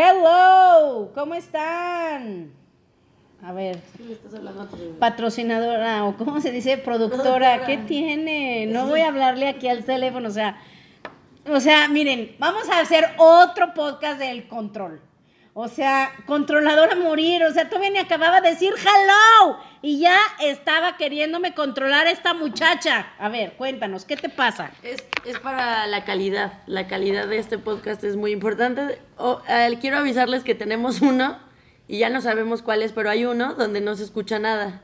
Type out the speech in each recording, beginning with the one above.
Hello, ¿cómo están? A ver, patrocinadora o cómo se dice, productora, ¿qué tiene? No voy a hablarle aquí al teléfono, o sea, o sea, miren, vamos a hacer otro podcast del control. O sea, controladora a morir. O sea, todavía ni acababa de decir hello. Y ya estaba queriéndome controlar esta muchacha. A ver, cuéntanos, ¿qué te pasa? Es, para la calidad. La calidad de este podcast es muy importante. quiero avisarles que tenemos uno, y ya no sabemos cuál es, pero hay uno donde no se escucha nada.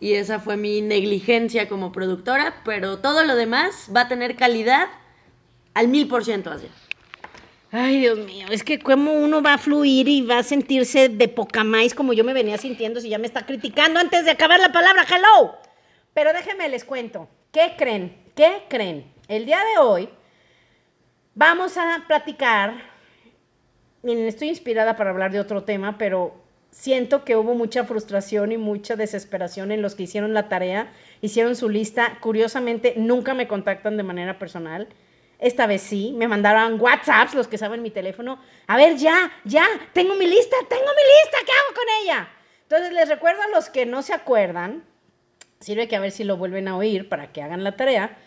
Y esa fue mi negligencia como productora, pero todo lo demás va a tener calidad al mil por ciento así. Ay, Dios mío, es que cómo uno va a fluir y va a sentirse de poca más como yo me venía sintiendo si ya me está criticando antes de acabar la palabra hello. Pero déjenme les cuento. ¿Qué creen? ¿Qué creen? El día de hoy vamos a platicar. Miren, estoy inspirada para hablar de otro tema, pero siento que hubo mucha frustración y mucha desesperación en los que hicieron la tarea, hicieron su lista. Curiosamente, nunca me contactan de manera personal esta vez sí, me mandaron WhatsApps, los que saben mi teléfono. A ver, ya, ya, tengo mi lista, tengo mi lista, ¿qué hago con ella? Entonces les recuerdo a los que no se acuerdan, sirve que a ver si lo vuelven a oír para que hagan la tarea.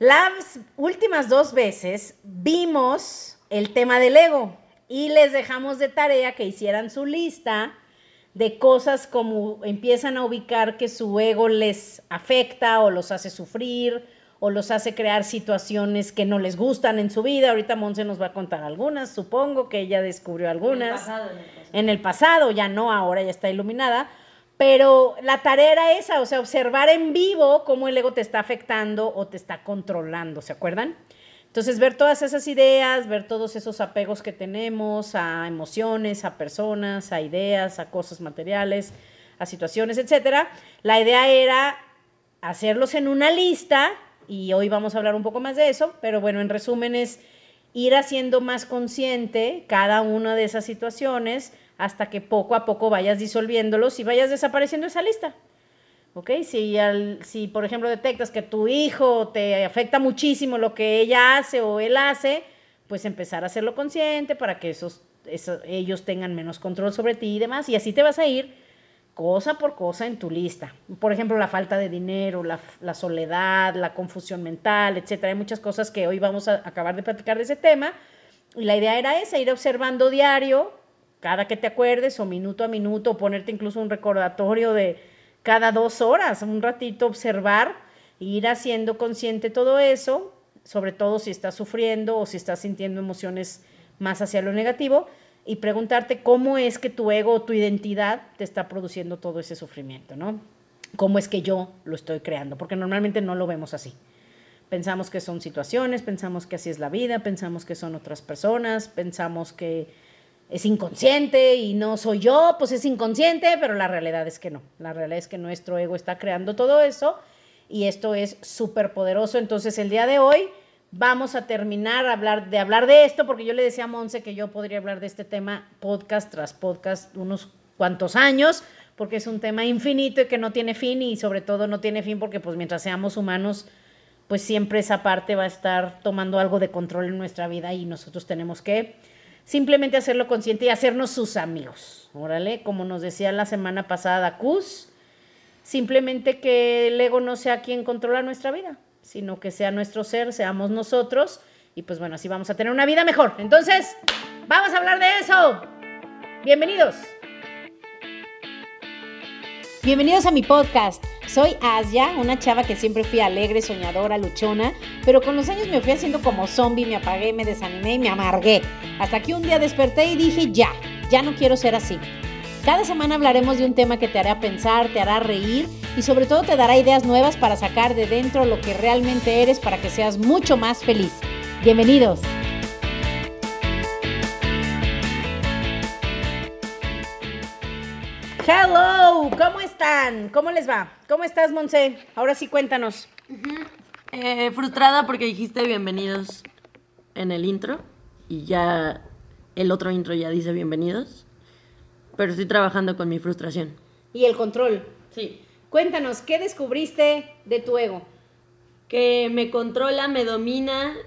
Las últimas dos veces vimos el tema del ego y les dejamos de tarea que hicieran su lista de cosas como empiezan a ubicar que su ego les afecta o los hace sufrir o los hace crear situaciones que no les gustan en su vida. Ahorita Monse nos va a contar algunas, supongo que ella descubrió algunas. En el pasado, en el pasado. En el pasado ya no, ahora ya está iluminada. Pero la tarea era esa, o sea, observar en vivo cómo el ego te está afectando o te está controlando, ¿se acuerdan? Entonces, ver todas esas ideas, ver todos esos apegos que tenemos a emociones, a personas, a ideas, a cosas materiales, a situaciones, etcétera. La idea era hacerlos en una lista y hoy vamos a hablar un poco más de eso, pero bueno, en resumen es ir haciendo más consciente cada una de esas situaciones hasta que poco a poco vayas disolviéndolos y vayas desapareciendo esa lista. ¿Ok? Si, al, si por ejemplo detectas que tu hijo te afecta muchísimo lo que ella hace o él hace, pues empezar a hacerlo consciente para que esos, ellos tengan menos control sobre ti y demás. Y así te vas a ir cosa por cosa en tu lista. Por ejemplo, la falta de dinero, la, soledad, la confusión mental, etc. Hay muchas cosas que hoy vamos a acabar de platicar de ese tema. Y la idea era esa, ir observando diario, cada que te acuerdes, o minuto a minuto, o ponerte incluso un recordatorio de cada dos horas, un ratito observar, e ir haciendo consciente todo eso, sobre todo si estás sufriendo o si estás sintiendo emociones más hacia lo negativo y preguntarte cómo es que tu ego tu identidad te está produciendo todo ese sufrimiento, ¿no? ¿Cómo es que yo lo estoy creando? Porque normalmente no lo vemos así. Pensamos que son situaciones, pensamos que así es la vida, pensamos que son otras personas, pensamos que es inconsciente y no soy yo, pues es inconsciente, pero la realidad es que no. La realidad es que nuestro ego está creando todo eso y esto es súper poderoso. Entonces el día de hoy vamos a terminar de hablar de esto, porque yo le decía a Monse que yo podría hablar de este tema podcast tras podcast unos cuantos años, porque es un tema infinito y que no tiene fin y sobre todo no tiene fin porque pues mientras seamos humanos, pues siempre esa parte va a estar tomando algo de control en nuestra vida y nosotros tenemos que simplemente hacerlo consciente y hacernos sus amigos. Órale, como nos decía la semana pasada Cus, simplemente que el ego no sea quien controla nuestra vida sino que sea nuestro ser, seamos nosotros, y pues bueno, así vamos a tener una vida mejor. Entonces, vamos a hablar de eso. Bienvenidos. Bienvenidos a mi podcast. Soy Asia, una chava que siempre fui alegre, soñadora, luchona, pero con los años me fui haciendo como zombie, me apagué, me desanimé y me amargué. Hasta que un día desperté y dije, ya, ya no quiero ser así. Cada semana hablaremos de un tema que te hará pensar, te hará reír y sobre todo te dará ideas nuevas para sacar de dentro lo que realmente eres para que seas mucho más feliz. Bienvenidos. Hello, ¿cómo están? ¿Cómo les va? ¿Cómo estás, Monse? Ahora sí cuéntanos. Eh, frustrada porque dijiste bienvenidos en el intro y ya el otro intro ya dice bienvenidos pero estoy trabajando con mi frustración. Y el control. Sí. Cuéntanos, ¿qué descubriste de tu ego? Que me controla, me domina,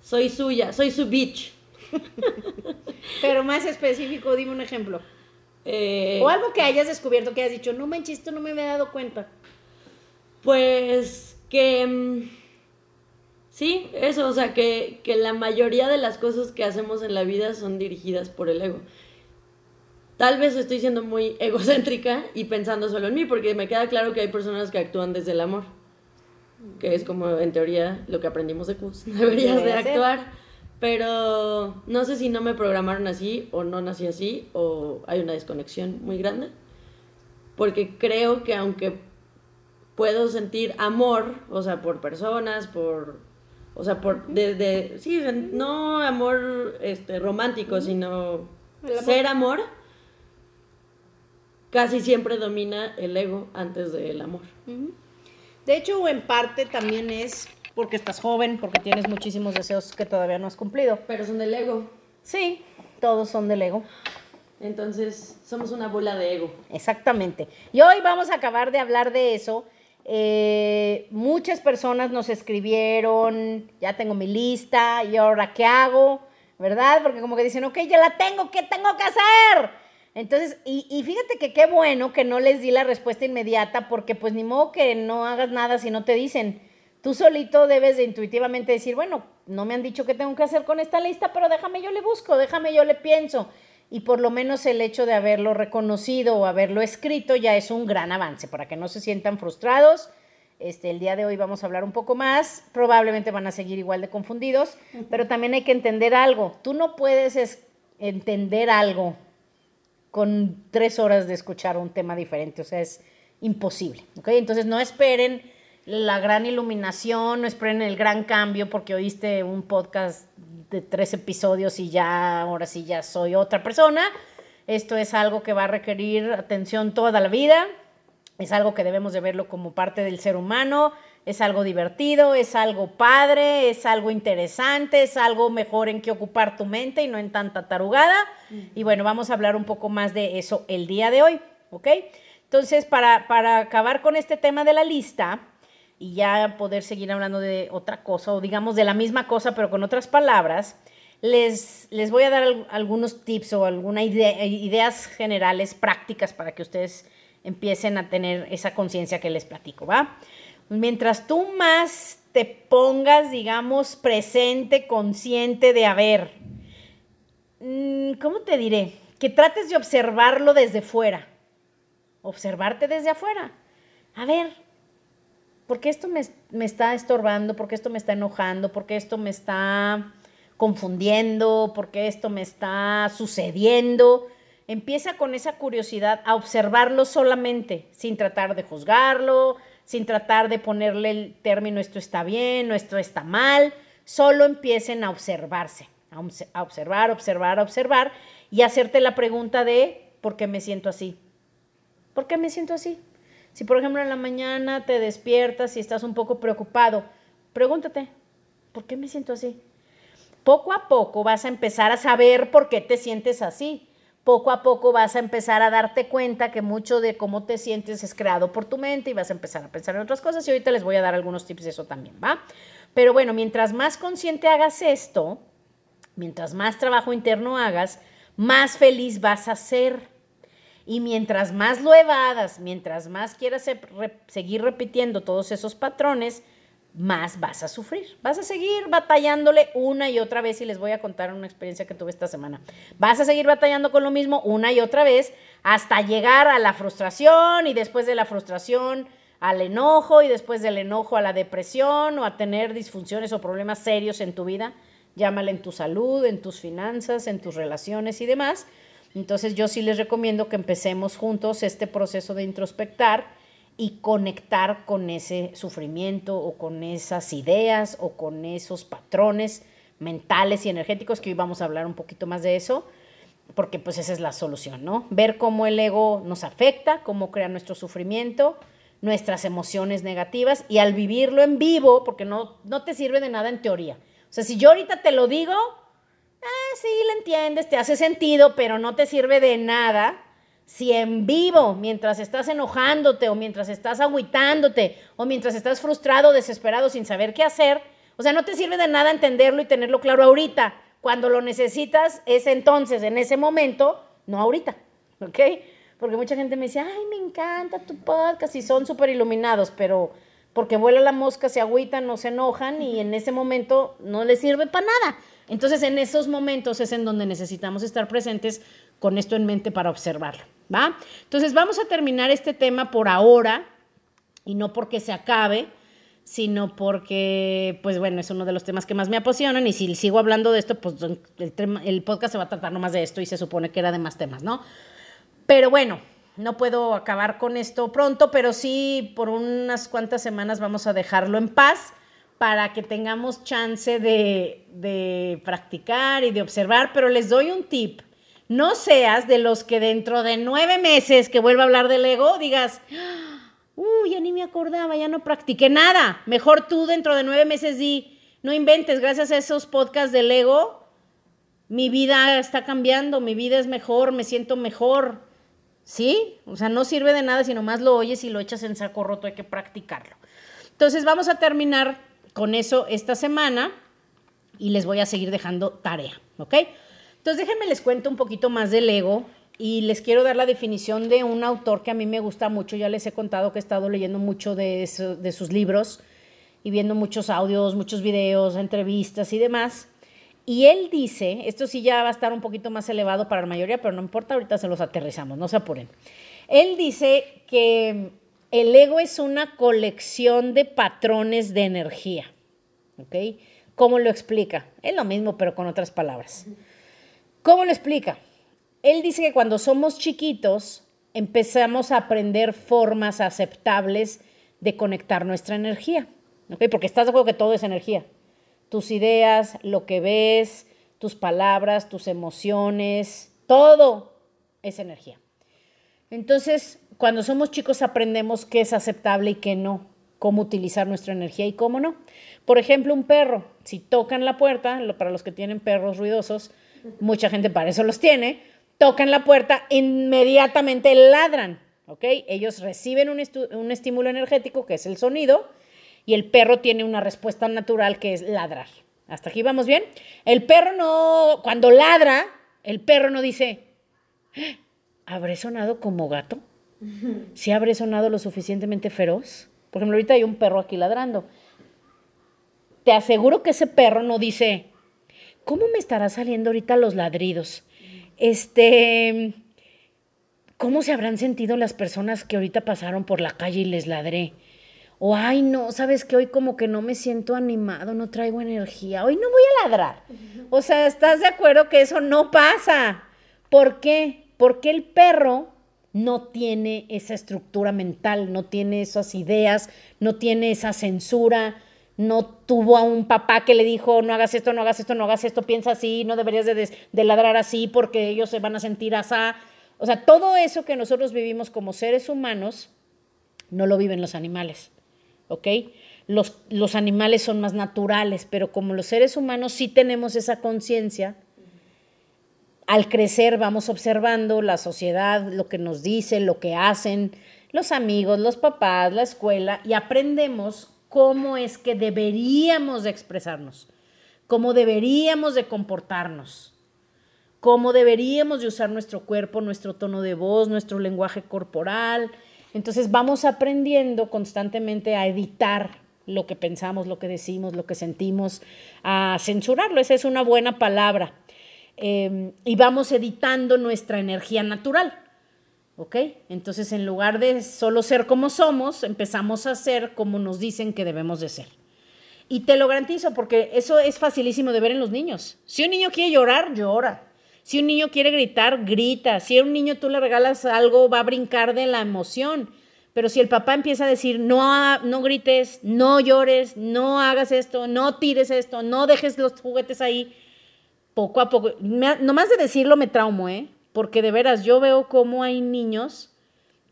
soy suya, soy su bitch. Pero más específico, dime un ejemplo. Eh, O algo que hayas descubierto, que hayas dicho, no manches, esto no me había dado cuenta. Pues que... mm, Sí, eso, o sea, que, que la mayoría de las cosas que hacemos en la vida son dirigidas por el ego. Tal vez estoy siendo muy egocéntrica y pensando solo en mí, porque me queda claro que hay personas que actúan desde el amor, que es como en teoría lo que aprendimos de Cus, deberías de Debe ser. actuar, pero no sé si no me programaron así o no nací así o hay una desconexión muy grande, porque creo que aunque puedo sentir amor, o sea, por personas, por, o sea, por, de, de- sí, no amor este, romántico, sino ser amor, casi siempre domina el ego antes del amor. De hecho, en parte también es porque estás joven, porque tienes muchísimos deseos que todavía no has cumplido. Pero son del ego. Sí, todos son del ego. Entonces, somos una bola de ego. Exactamente. Y hoy vamos a acabar de hablar de eso. Eh, muchas personas nos escribieron, ya tengo mi lista, ¿y ahora qué hago? ¿Verdad? Porque como que dicen, ok, ya la tengo, ¿qué tengo que hacer? Entonces, y, y fíjate que qué bueno que no les di la respuesta inmediata, porque pues ni modo que no hagas nada si no te dicen. Tú solito debes de intuitivamente decir, bueno, no me han dicho qué tengo que hacer con esta lista, pero déjame yo le busco, déjame yo le pienso. Y por lo menos el hecho de haberlo reconocido o haberlo escrito ya es un gran avance para que no se sientan frustrados. Este, el día de hoy vamos a hablar un poco más, probablemente van a seguir igual de confundidos, pero también hay que entender algo. Tú no puedes es- entender algo con tres horas de escuchar un tema diferente, o sea, es imposible. Entonces no esperen la gran iluminación, no esperen el gran cambio porque oíste un podcast de tres episodios y ya, ahora sí ya soy otra persona. Esto es algo que va a requerir atención toda la vida, es algo que debemos de verlo como parte del ser humano, es algo divertido, es algo padre, es algo interesante, es algo mejor en que ocupar tu mente y no en tanta tarugada. Y bueno, vamos a hablar un poco más de eso el día de hoy, ¿ok? Entonces, para, para acabar con este tema de la lista y ya poder seguir hablando de otra cosa, o digamos de la misma cosa, pero con otras palabras, les, les voy a dar al- algunos tips o algunas ideas generales, prácticas, para que ustedes empiecen a tener esa conciencia que les platico, ¿va? Mientras tú más te pongas, digamos, presente, consciente de, a ver, mm, ¿cómo te diré? Que trates de observarlo desde fuera. Observarte desde afuera. A ver, ¿por qué esto me, me está estorbando? ¿Por qué esto me está enojando? ¿Por qué esto me está confundiendo? ¿Por qué esto me está sucediendo? Empieza con esa curiosidad a observarlo solamente, sin tratar de juzgarlo, sin tratar de ponerle el término esto está bien esto está mal. Solo empiecen a observarse, a obs- a observar, observar, observar y hacerte la pregunta de ¿por qué me siento así? ¿Por qué me siento así? Si por ejemplo en la mañana te despiertas y estás un poco preocupado, pregúntate, ¿por qué me siento así? Poco a poco vas a empezar a saber por qué te sientes así. Poco a poco vas a empezar a darte cuenta que mucho de cómo te sientes es creado por tu mente y vas a empezar a pensar en otras cosas y ahorita les voy a dar algunos tips de eso también, ¿va? Pero bueno, mientras más consciente hagas esto, mientras más trabajo interno hagas, más feliz vas a ser. Y mientras más lo evadas, mientras más quieras seguir repitiendo todos esos patrones, más vas a sufrir. Vas a seguir batallándole una y otra vez y les voy a contar una experiencia que tuve esta semana. Vas a seguir batallando con lo mismo una y otra vez hasta llegar a la frustración y después de la frustración al enojo y después del enojo a la depresión o a tener disfunciones o problemas serios en tu vida. Llámale en tu salud, en tus finanzas, en tus relaciones y demás. Entonces yo sí les recomiendo que empecemos juntos este proceso de introspectar y conectar con ese sufrimiento o con esas ideas o con esos patrones mentales y energéticos que hoy vamos a hablar un poquito más de eso, porque pues esa es la solución, ¿no? Ver cómo el ego nos afecta, cómo crea nuestro sufrimiento, nuestras emociones negativas y al vivirlo en vivo, porque no, no te sirve de nada en teoría. O sea, si yo ahorita te lo digo, ah, sí, lo entiendes, te hace sentido, pero no te sirve de nada si en vivo, mientras estás enojándote o mientras estás agüitándote o mientras estás frustrado, desesperado, sin saber qué hacer, o sea, no te sirve de nada entenderlo y tenerlo claro ahorita, Cuando lo necesitas es entonces, en ese momento, no ahorita, ¿ok? Porque mucha gente me dice, ay, me encanta tu podcast y son súper iluminados, pero porque vuela la mosca, se agüitan, no se enojan y en ese momento no les sirve para nada. Entonces, en esos momentos es en donde necesitamos estar presentes con esto en mente para observarlo, ¿va? Entonces, vamos a terminar este tema por ahora y no porque se acabe, sino porque, pues bueno, es uno de los temas que más me apasionan y si sigo hablando de esto, pues el, el podcast se va a tratar nomás de esto y se supone que era de más temas, ¿no? Pero bueno, no puedo acabar con esto pronto, pero sí por unas cuantas semanas vamos a dejarlo en paz para que tengamos chance de, de, practicar y de observar, pero les doy un tip. No seas de los que dentro de nueve meses que vuelva a hablar del ego digas, uy, ya ni me acordaba, ya no practiqué nada. Mejor tú dentro de nueve meses di, no inventes, gracias a esos podcasts del ego, mi vida está cambiando, mi vida es mejor, me siento mejor ¿Sí? O sea, no sirve de nada si nomás lo oyes y lo echas en saco roto, hay que practicarlo. Entonces vamos a terminar con eso esta semana y les voy a seguir dejando tarea, ¿ok? Entonces déjenme les cuento un poquito más del ego y les quiero dar la definición de un autor que a mí me gusta mucho, ya les he contado que he estado leyendo mucho de, de sus libros y viendo muchos audios, muchos videos, entrevistas y demás. Y él dice, esto sí ya va a estar un poquito más elevado para la mayoría, pero no importa, ahorita se los aterrizamos, no se apuren. Él dice que el ego es una colección de patrones de energía. ¿Ok? ¿Cómo lo explica? Es lo mismo, pero con otras palabras. ¿Cómo lo explica? Él dice que cuando somos chiquitos empezamos a aprender formas aceptables de conectar nuestra energía. ¿Ok? Porque estás de acuerdo que todo es energía tus ideas, lo que ves, tus palabras, tus emociones, todo es energía. Entonces, cuando somos chicos aprendemos qué es aceptable y qué no, cómo utilizar nuestra energía y cómo no. Por ejemplo, un perro, si tocan la puerta, para los que tienen perros ruidosos, mucha gente para eso los tiene, tocan la puerta, inmediatamente ladran, ¿ok? Ellos reciben un, un estímulo energético, que es el sonido, y el perro tiene una respuesta natural que es ladrar. ¿Hasta aquí vamos bien? El perro no, cuando ladra, el perro no dice, ¿habré sonado como gato? ¿Si habré sonado lo suficientemente feroz? Por ejemplo, ahorita hay un perro aquí ladrando. Te aseguro que ese perro no dice, ¿cómo me estará saliendo ahorita los ladridos? Este, ¿cómo se habrán sentido las personas que ahorita pasaron por la calle y les ladré? O, ay, no, sabes que hoy como que no me siento animado, no traigo energía, hoy no voy a ladrar. O sea, ¿estás de acuerdo que eso no pasa? ¿Por qué? Porque el perro no tiene esa estructura mental, no tiene esas ideas, no tiene esa censura, no tuvo a un papá que le dijo, no hagas esto, no hagas esto, no hagas esto, piensa así, no deberías de, de ladrar así porque ellos se van a sentir así. O sea, todo eso que nosotros vivimos como seres humanos, no lo viven los animales. ¿ok? Los, los animales son más naturales, pero como los seres humanos sí tenemos esa conciencia, al crecer vamos observando la sociedad, lo que nos dice, lo que hacen los amigos, los papás, la escuela, y aprendemos cómo es que deberíamos de expresarnos, cómo deberíamos de comportarnos, cómo deberíamos de usar nuestro cuerpo, nuestro tono de voz, nuestro lenguaje corporal, entonces vamos aprendiendo constantemente a editar lo que pensamos, lo que decimos, lo que sentimos, a censurarlo. Esa es una buena palabra. Em, y vamos editando nuestra energía natural. ¿Ok? Entonces, en lugar de solo ser como somos, empezamos a ser como nos dicen que debemos de ser. Y te lo garantizo porque eso es facilísimo de ver en los niños. Si un niño quiere llorar, llora. Si un niño quiere gritar, grita. Si a un niño tú le regalas algo, va a brincar de la emoción. Pero si el papá empieza a decir, no, no grites, no llores, no hagas esto, no tires esto, no dejes los juguetes ahí, poco a poco, nomás de decirlo me traumo, ¿eh? Porque de veras yo veo cómo hay niños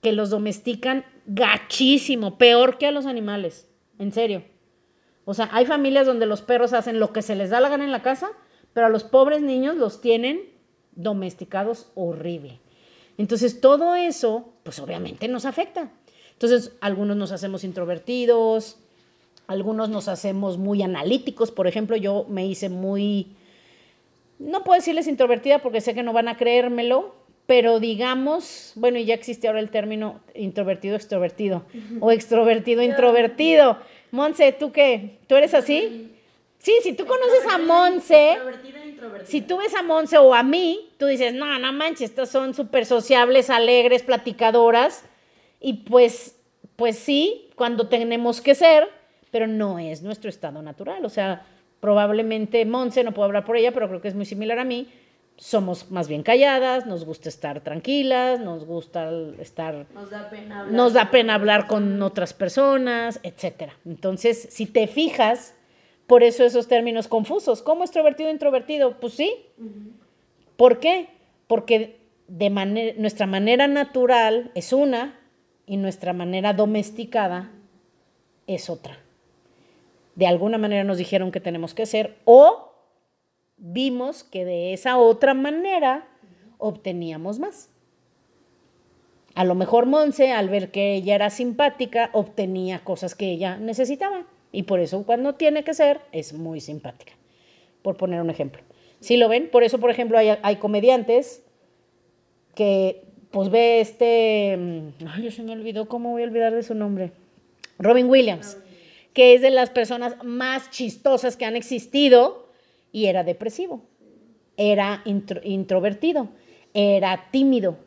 que los domestican gachísimo, peor que a los animales, en serio. O sea, hay familias donde los perros hacen lo que se les da la gana en la casa, pero a los pobres niños los tienen domesticados horrible. Entonces, todo eso, pues obviamente nos afecta. Entonces, algunos nos hacemos introvertidos, algunos nos hacemos muy analíticos. Por ejemplo, yo me hice muy, no puedo decirles introvertida porque sé que no van a creérmelo, pero digamos, bueno, y ya existe ahora el término introvertido, extrovertido, o extrovertido, introvertido. Monse, ¿tú qué? ¿Tú eres así? Sí, si tú conoces a Monse, si tú ves a Monse o a mí, tú dices, no, no manches, estas son súper sociables, alegres, platicadoras, y pues, pues sí, cuando tenemos que ser, pero no es nuestro estado natural. O sea, probablemente Monse, no puedo hablar por ella, pero creo que es muy similar a mí, somos más bien calladas, nos gusta estar tranquilas, nos gusta estar... Nos da pena hablar. Nos da pena hablar con otras personas, etc. Entonces, si te fijas, por eso esos términos confusos. ¿Cómo extrovertido e introvertido? Pues sí. ¿Por qué? Porque de nuestra manera natural es una y nuestra manera domesticada es otra. De alguna manera nos dijeron que tenemos que ser o vimos que de esa otra manera obteníamos más. A lo mejor Monse, al ver que ella era simpática, obtenía cosas que ella necesitaba. Y por eso cuando tiene que ser, es muy simpática. Por poner un ejemplo. ¿Sí lo ven? Por eso, por ejemplo, hay, hay comediantes que, pues ve este, mm, ay, yo se me olvidó, ¿cómo voy a olvidar de su nombre? Robin Williams, que es de las personas más chistosas que han existido y era depresivo, era introvertido, era tímido,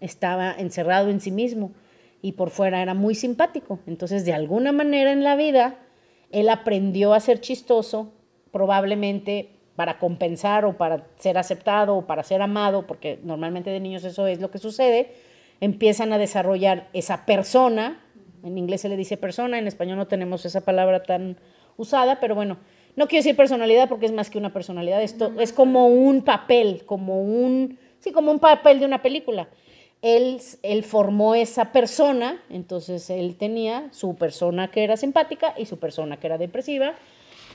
estaba encerrado en sí mismo y por fuera era muy simpático. Entonces, de alguna manera en la vida, él aprendió a ser chistoso, probablemente para compensar o para ser aceptado o para ser amado, porque normalmente de niños eso es lo que sucede, empiezan a desarrollar esa persona, en inglés se le dice persona, en español no tenemos esa palabra tan usada, pero bueno, no quiero decir personalidad porque es más que una personalidad, esto es como un papel, como un, sí, como un papel de una película. Él, él formó esa persona, entonces él tenía su persona que era simpática y su persona que era depresiva,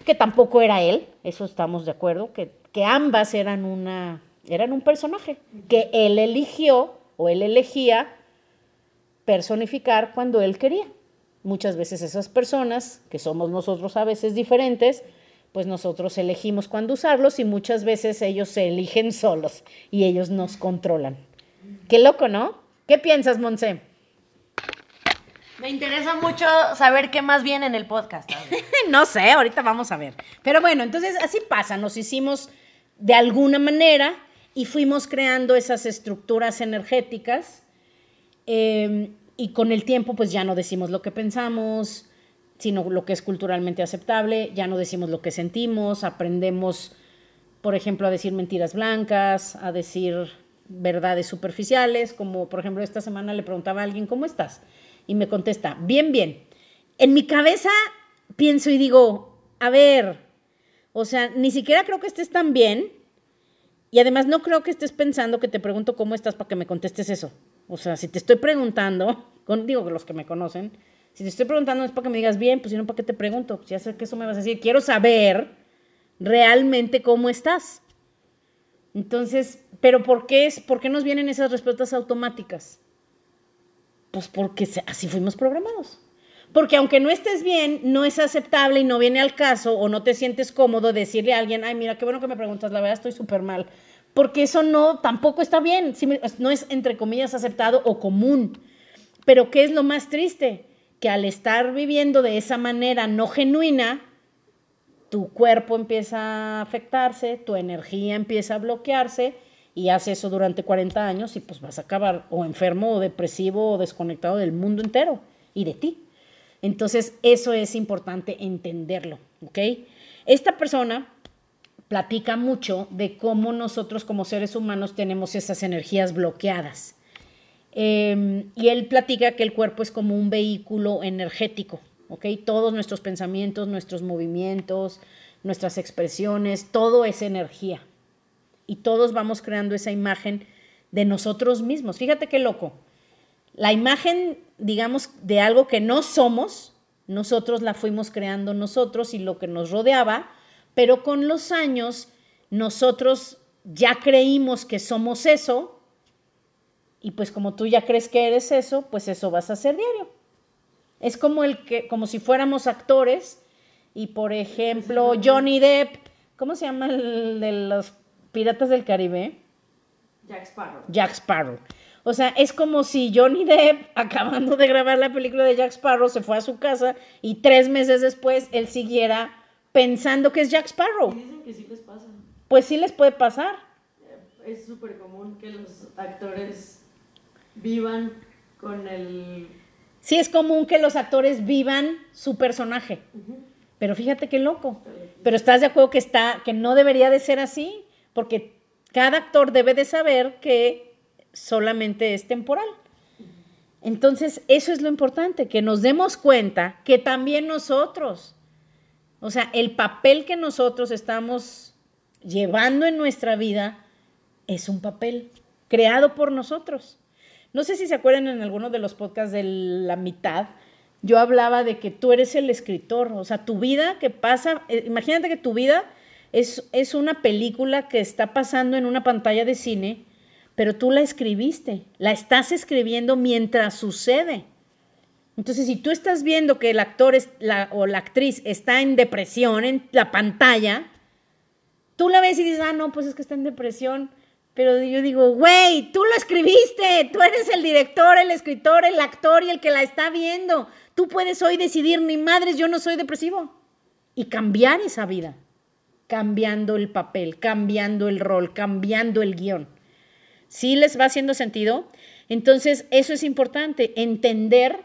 que tampoco era él, eso estamos de acuerdo, que, que ambas eran, una, eran un personaje, que él eligió o él elegía personificar cuando él quería. Muchas veces esas personas, que somos nosotros a veces diferentes, pues nosotros elegimos cuándo usarlos y muchas veces ellos se eligen solos y ellos nos controlan. Qué loco, ¿no? ¿Qué piensas, Monse? Me interesa mucho saber qué más viene en el podcast. no sé, ahorita vamos a ver. Pero bueno, entonces así pasa, nos hicimos de alguna manera y fuimos creando esas estructuras energéticas eh, y con el tiempo pues ya no decimos lo que pensamos, sino lo que es culturalmente aceptable, ya no decimos lo que sentimos, aprendemos, por ejemplo, a decir mentiras blancas, a decir verdades superficiales, como por ejemplo esta semana le preguntaba a alguien, ¿cómo estás? Y me contesta, bien, bien. En mi cabeza pienso y digo, a ver, o sea, ni siquiera creo que estés tan bien y además no creo que estés pensando que te pregunto cómo estás para que me contestes eso. O sea, si te estoy preguntando, con, digo que los que me conocen, si te estoy preguntando es para que me digas bien, pues si no, ¿para qué te pregunto? Ya sé que eso me vas a decir. Quiero saber realmente cómo estás. Entonces, ¿pero por qué, es, por qué nos vienen esas respuestas automáticas? Pues porque así fuimos programados. Porque aunque no estés bien, no es aceptable y no viene al caso o no te sientes cómodo decirle a alguien, ay, mira, qué bueno que me preguntas, la verdad estoy súper mal. Porque eso no, tampoco está bien, no es entre comillas aceptado o común. Pero ¿qué es lo más triste? que al estar viviendo de esa manera no genuina, tu cuerpo empieza a afectarse, tu energía empieza a bloquearse y haces eso durante 40 años y pues vas a acabar o enfermo o depresivo o desconectado del mundo entero y de ti. Entonces, eso es importante entenderlo, ¿ok? Esta persona platica mucho de cómo nosotros como seres humanos tenemos esas energías bloqueadas. Em, y él platica que el cuerpo es como un vehículo energético, ¿ok? Todos nuestros pensamientos, nuestros movimientos, nuestras expresiones, todo es energía. Y todos vamos creando esa imagen de nosotros mismos. Fíjate qué loco. La imagen, digamos, de algo que no somos, nosotros la fuimos creando nosotros y lo que nos rodeaba, pero con los años nosotros ya creímos que somos eso y pues como tú ya crees que eres eso, pues eso vas a hacer diario. Es como el que como si fuéramos actores y por ejemplo Johnny Depp ¿Cómo se llama el de los Piratas del Caribe? Jack Sparrow. Jack Sparrow. O sea, es como si Johnny Depp, acabando de grabar la película de Jack Sparrow, se fue a su casa y tres meses después él siguiera pensando que es Jack Sparrow. Dicen que sí les pasa. Pues sí les puede pasar. Es súper común que los actores vivan con el... Sí es común que los actores vivan su personaje. Pero fíjate qué loco. Pero estás de acuerdo que está, que no debería de ser así, porque cada actor debe de saber que solamente es temporal. Entonces, eso es lo importante, que nos demos cuenta que también nosotros, o sea, el papel que nosotros estamos llevando en nuestra vida es un papel creado por nosotros. No sé si se acuerdan en alguno de los podcasts de la mitad, yo hablaba de que tú eres el escritor, o sea, tu vida que pasa, eh, imagínate que tu vida es, es una película que está pasando en una pantalla de cine, pero tú la escribiste, la estás escribiendo mientras sucede. Entonces, si tú estás viendo que el actor o la actriz está en depresión en la pantalla, tú la ves y dices, ah, no, pues es que está en depresión. Pero yo digo, güey, tú lo escribiste, tú eres el director, el escritor, el actor y el que la está viendo. Tú puedes hoy decidir, ni madres, yo no soy depresivo. Y cambiar esa vida, cambiando el papel, cambiando el rol, cambiando el guion. ¿Sí les va haciendo sentido? Entonces, eso es importante, entender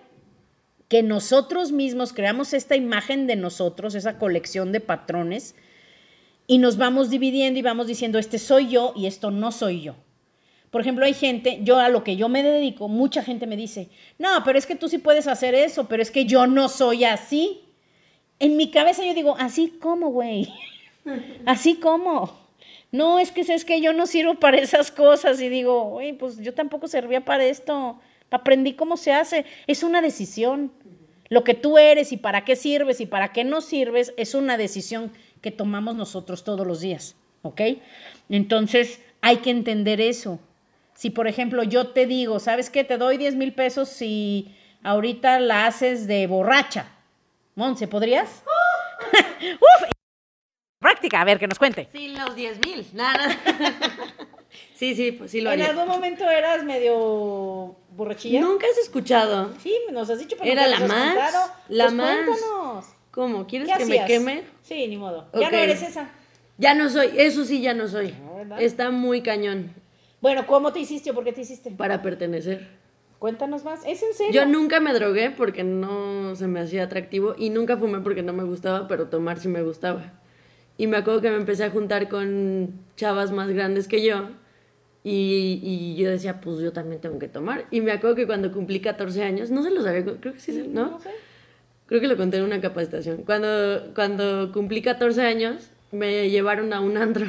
que nosotros mismos creamos esta imagen de nosotros, esa colección de patrones, y nos vamos dividiendo y vamos diciendo, este soy yo y esto no soy yo. Por ejemplo, hay gente, yo a lo que yo me dedico, mucha gente me dice, no, pero es que tú sí puedes hacer eso, pero es que yo no soy así. En mi cabeza yo digo, así como, güey, así como. No, es que es que yo no sirvo para esas cosas y digo, güey, pues yo tampoco servía para esto. Aprendí cómo se hace. Es una decisión. Lo que tú eres y para qué sirves y para qué no sirves es una decisión que tomamos nosotros todos los días, ¿ok? Entonces hay que entender eso. Si, por ejemplo, yo te digo, ¿sabes qué? Te doy 10 mil pesos si ahorita la haces de borracha. Monse, ¿podrías? Uf, práctica, a ver, que nos cuente. Sí, los 10 mil, nada. sí, sí, pues sí lo ¿En haría. algún momento eras medio borrachilla? Nunca has escuchado. Sí, nos has dicho, pero Era nunca la nos más, la Pues más. cuéntanos. ¿Cómo? ¿Quieres ¿Qué que me queme? Sí, ni modo. Ya no eres esa. Ya no soy, eso sí ya no soy. No, ¿verdad? Está muy cañón Bueno, ¿cómo te hiciste o por qué te hiciste? para pertenecer. Cuéntanos más. ¿Es en serio? Yo nunca me drogué porque no se me hacía atractivo y nunca fumé porque no me gustaba, pero tomar sí me gustaba. Y me acuerdo que me empecé a juntar con chavas más grandes que yo y, y yo decía, pues yo también tengo que tomar. Y me acuerdo que cuando cumplí 14 años, no se lo sabía, creo que sí, ¿no? No sé. Creo que lo conté en una capacitación. Cuando, cuando cumplí 14 años, me llevaron a un antro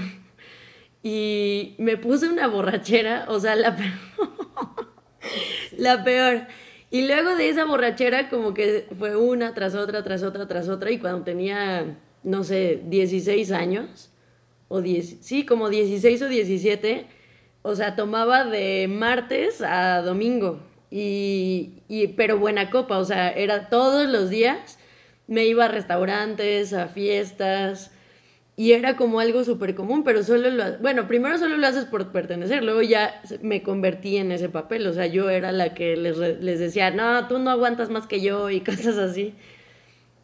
y me puse una borrachera, o sea, la peor. la peor. Y luego de esa borrachera, como que fue una tras otra, tras otra, tras otra. Y cuando tenía, no sé, 16 años, o 10, sí, como 16 o 17, o sea, tomaba de martes a domingo. Y, y, pero buena copa, o sea, era todos los días. Me iba a restaurantes, a fiestas, y era como algo súper común, pero solo lo... Bueno, primero solo lo haces por pertenecer, luego ya me convertí en ese papel, o sea, yo era la que les, les decía, no, tú no aguantas más que yo y cosas así.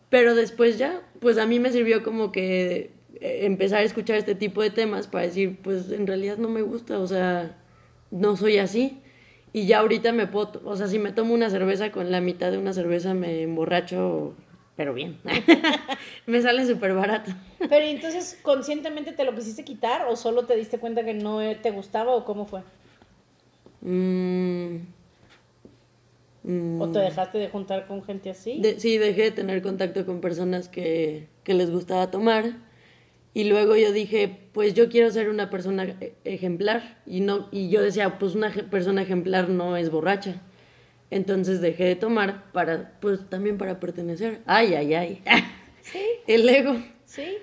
Pero después ya, pues a mí me sirvió como que empezar a escuchar este tipo de temas para decir, pues en realidad no me gusta, o sea, no soy así. Y ya ahorita me puedo, o sea, si me tomo una cerveza con la mitad de una cerveza me emborracho, pero bien. me sale súper barato. Pero ¿y entonces, ¿conscientemente te lo quisiste quitar o solo te diste cuenta que no eh, te gustaba o cómo fue? Mm, mm, ¿O te dejaste de juntar con gente así? de- sí, dejé de tener contacto con personas que, que les gustaba tomar. Y luego yo dije, pues yo quiero ser una persona e- ejemplar. Y, no, y yo decía, pues una persona ejemplar no es borracha. Entonces dejé de tomar para, pues también para pertenecer. Ay, ay, ay. Sí, El ego. sí.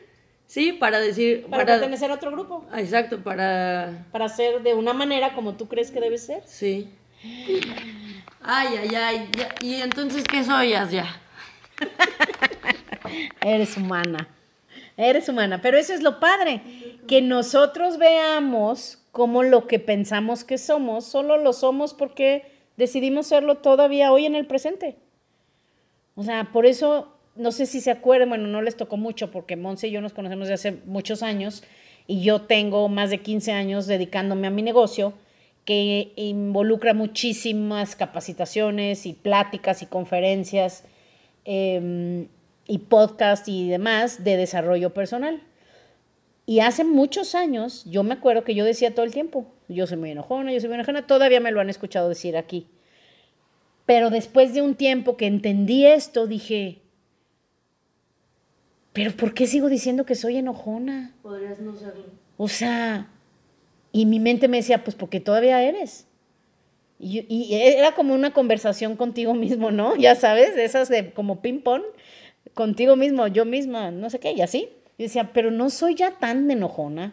Sí, para decir, Para, para... pertenecer a otro grupo. Ah, Exacto, para... Para ser de una manera como tú crees que debe ser. Sí. Ay, ay, ay. ya- ¿Y entonces qué soy ya? Eres humana. Eres humana, pero eso es lo padre, que nosotros veamos como lo que pensamos que somos, solo lo somos porque decidimos serlo todavía hoy en el presente. O sea, por eso, no sé si se acuerdan, bueno, no les tocó mucho porque Monse y yo nos conocemos desde hace muchos años y yo tengo más de 15 años dedicándome a mi negocio que involucra muchísimas capacitaciones y pláticas y conferencias em, y podcast y demás de desarrollo personal. Y hace muchos años, yo me acuerdo que yo decía todo el tiempo, yo soy muy enojona, yo soy muy enojona, todavía me lo han escuchado decir aquí. Pero después de un tiempo que entendí esto, dije, pero ¿por qué sigo diciendo que soy enojona? Podrías no serlo. O sea, y mi mente me decía, pues porque todavía eres. Y, y era como una conversación contigo mismo, ¿no? Ya sabes, de esas de como ping-pong, contigo mismo, yo misma, no sé qué, y así. Y decía, pero no soy ya tan enojona.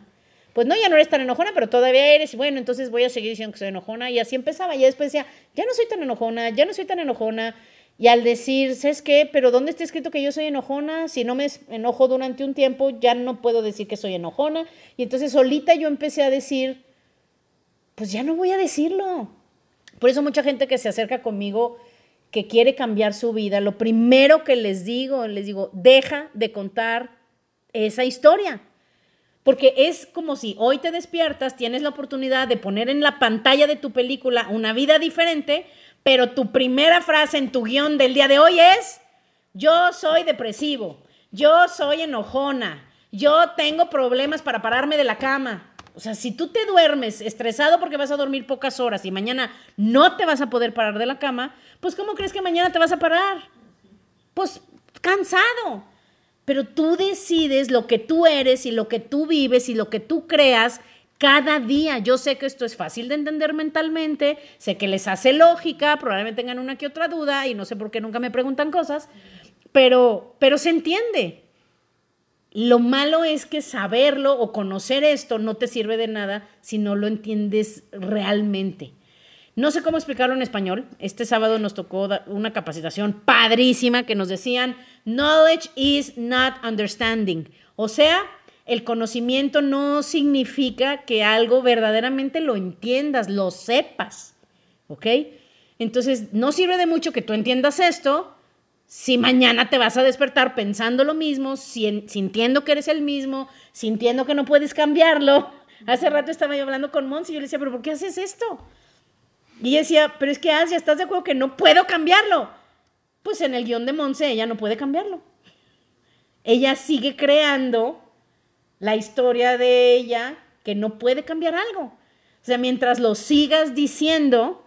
Pues no, ya no eres tan enojona, pero todavía eres. Bueno, entonces voy a seguir diciendo que soy enojona. Y así empezaba. Y después decía, ya no soy tan enojona, ya no soy tan enojona. Y al decir, ¿sabes qué? Pero ¿dónde está escrito que yo soy enojona? Si no me enojo durante un tiempo, ya no puedo decir que soy enojona. Y entonces solita yo empecé a decir, pues ya no voy a decirlo. Por eso mucha gente que se acerca conmigo, que quiere cambiar su vida, lo primero que les digo, les digo, deja de contar esa historia. Porque es como si hoy te despiertas, tienes la oportunidad de poner en la pantalla de tu película una vida diferente, pero tu primera frase en tu guion del día de hoy es, yo soy depresivo, yo soy enojona, yo tengo problemas para pararme de la cama. O sea, si tú te duermes estresado porque vas a dormir pocas horas y mañana no te vas a poder parar de la cama, pues ¿cómo crees que mañana te vas a parar? Pues cansado pero tú decides lo que tú eres y lo que tú vives y lo que tú creas cada día. Yo sé que esto es fácil de entender mentalmente, sé que les hace lógica, probablemente tengan una que otra duda y no sé por qué nunca me preguntan cosas, pero, pero se entiende. Lo malo es que saberlo o conocer esto no te sirve de nada si no lo entiendes realmente. No sé cómo explicarlo en español. Este sábado nos tocó una capacitación padrísima que nos decían, knowledge is not understanding. O sea, el conocimiento no significa que algo verdaderamente lo entiendas, lo sepas. ¿Ok? Entonces, no sirve de mucho que tú entiendas esto si mañana te vas a despertar pensando lo mismo, sintiendo que eres el mismo, sintiendo que no puedes cambiarlo. Hace rato estaba yo hablando con Mons y yo le decía, pero ¿por qué haces esto? Y ella decía, pero es que Asia, ¿estás de acuerdo que no puedo cambiarlo? Pues en el guion de Monse ella no puede cambiarlo. Ella sigue creando la historia de ella que no puede cambiar algo. O sea, mientras lo sigas diciendo,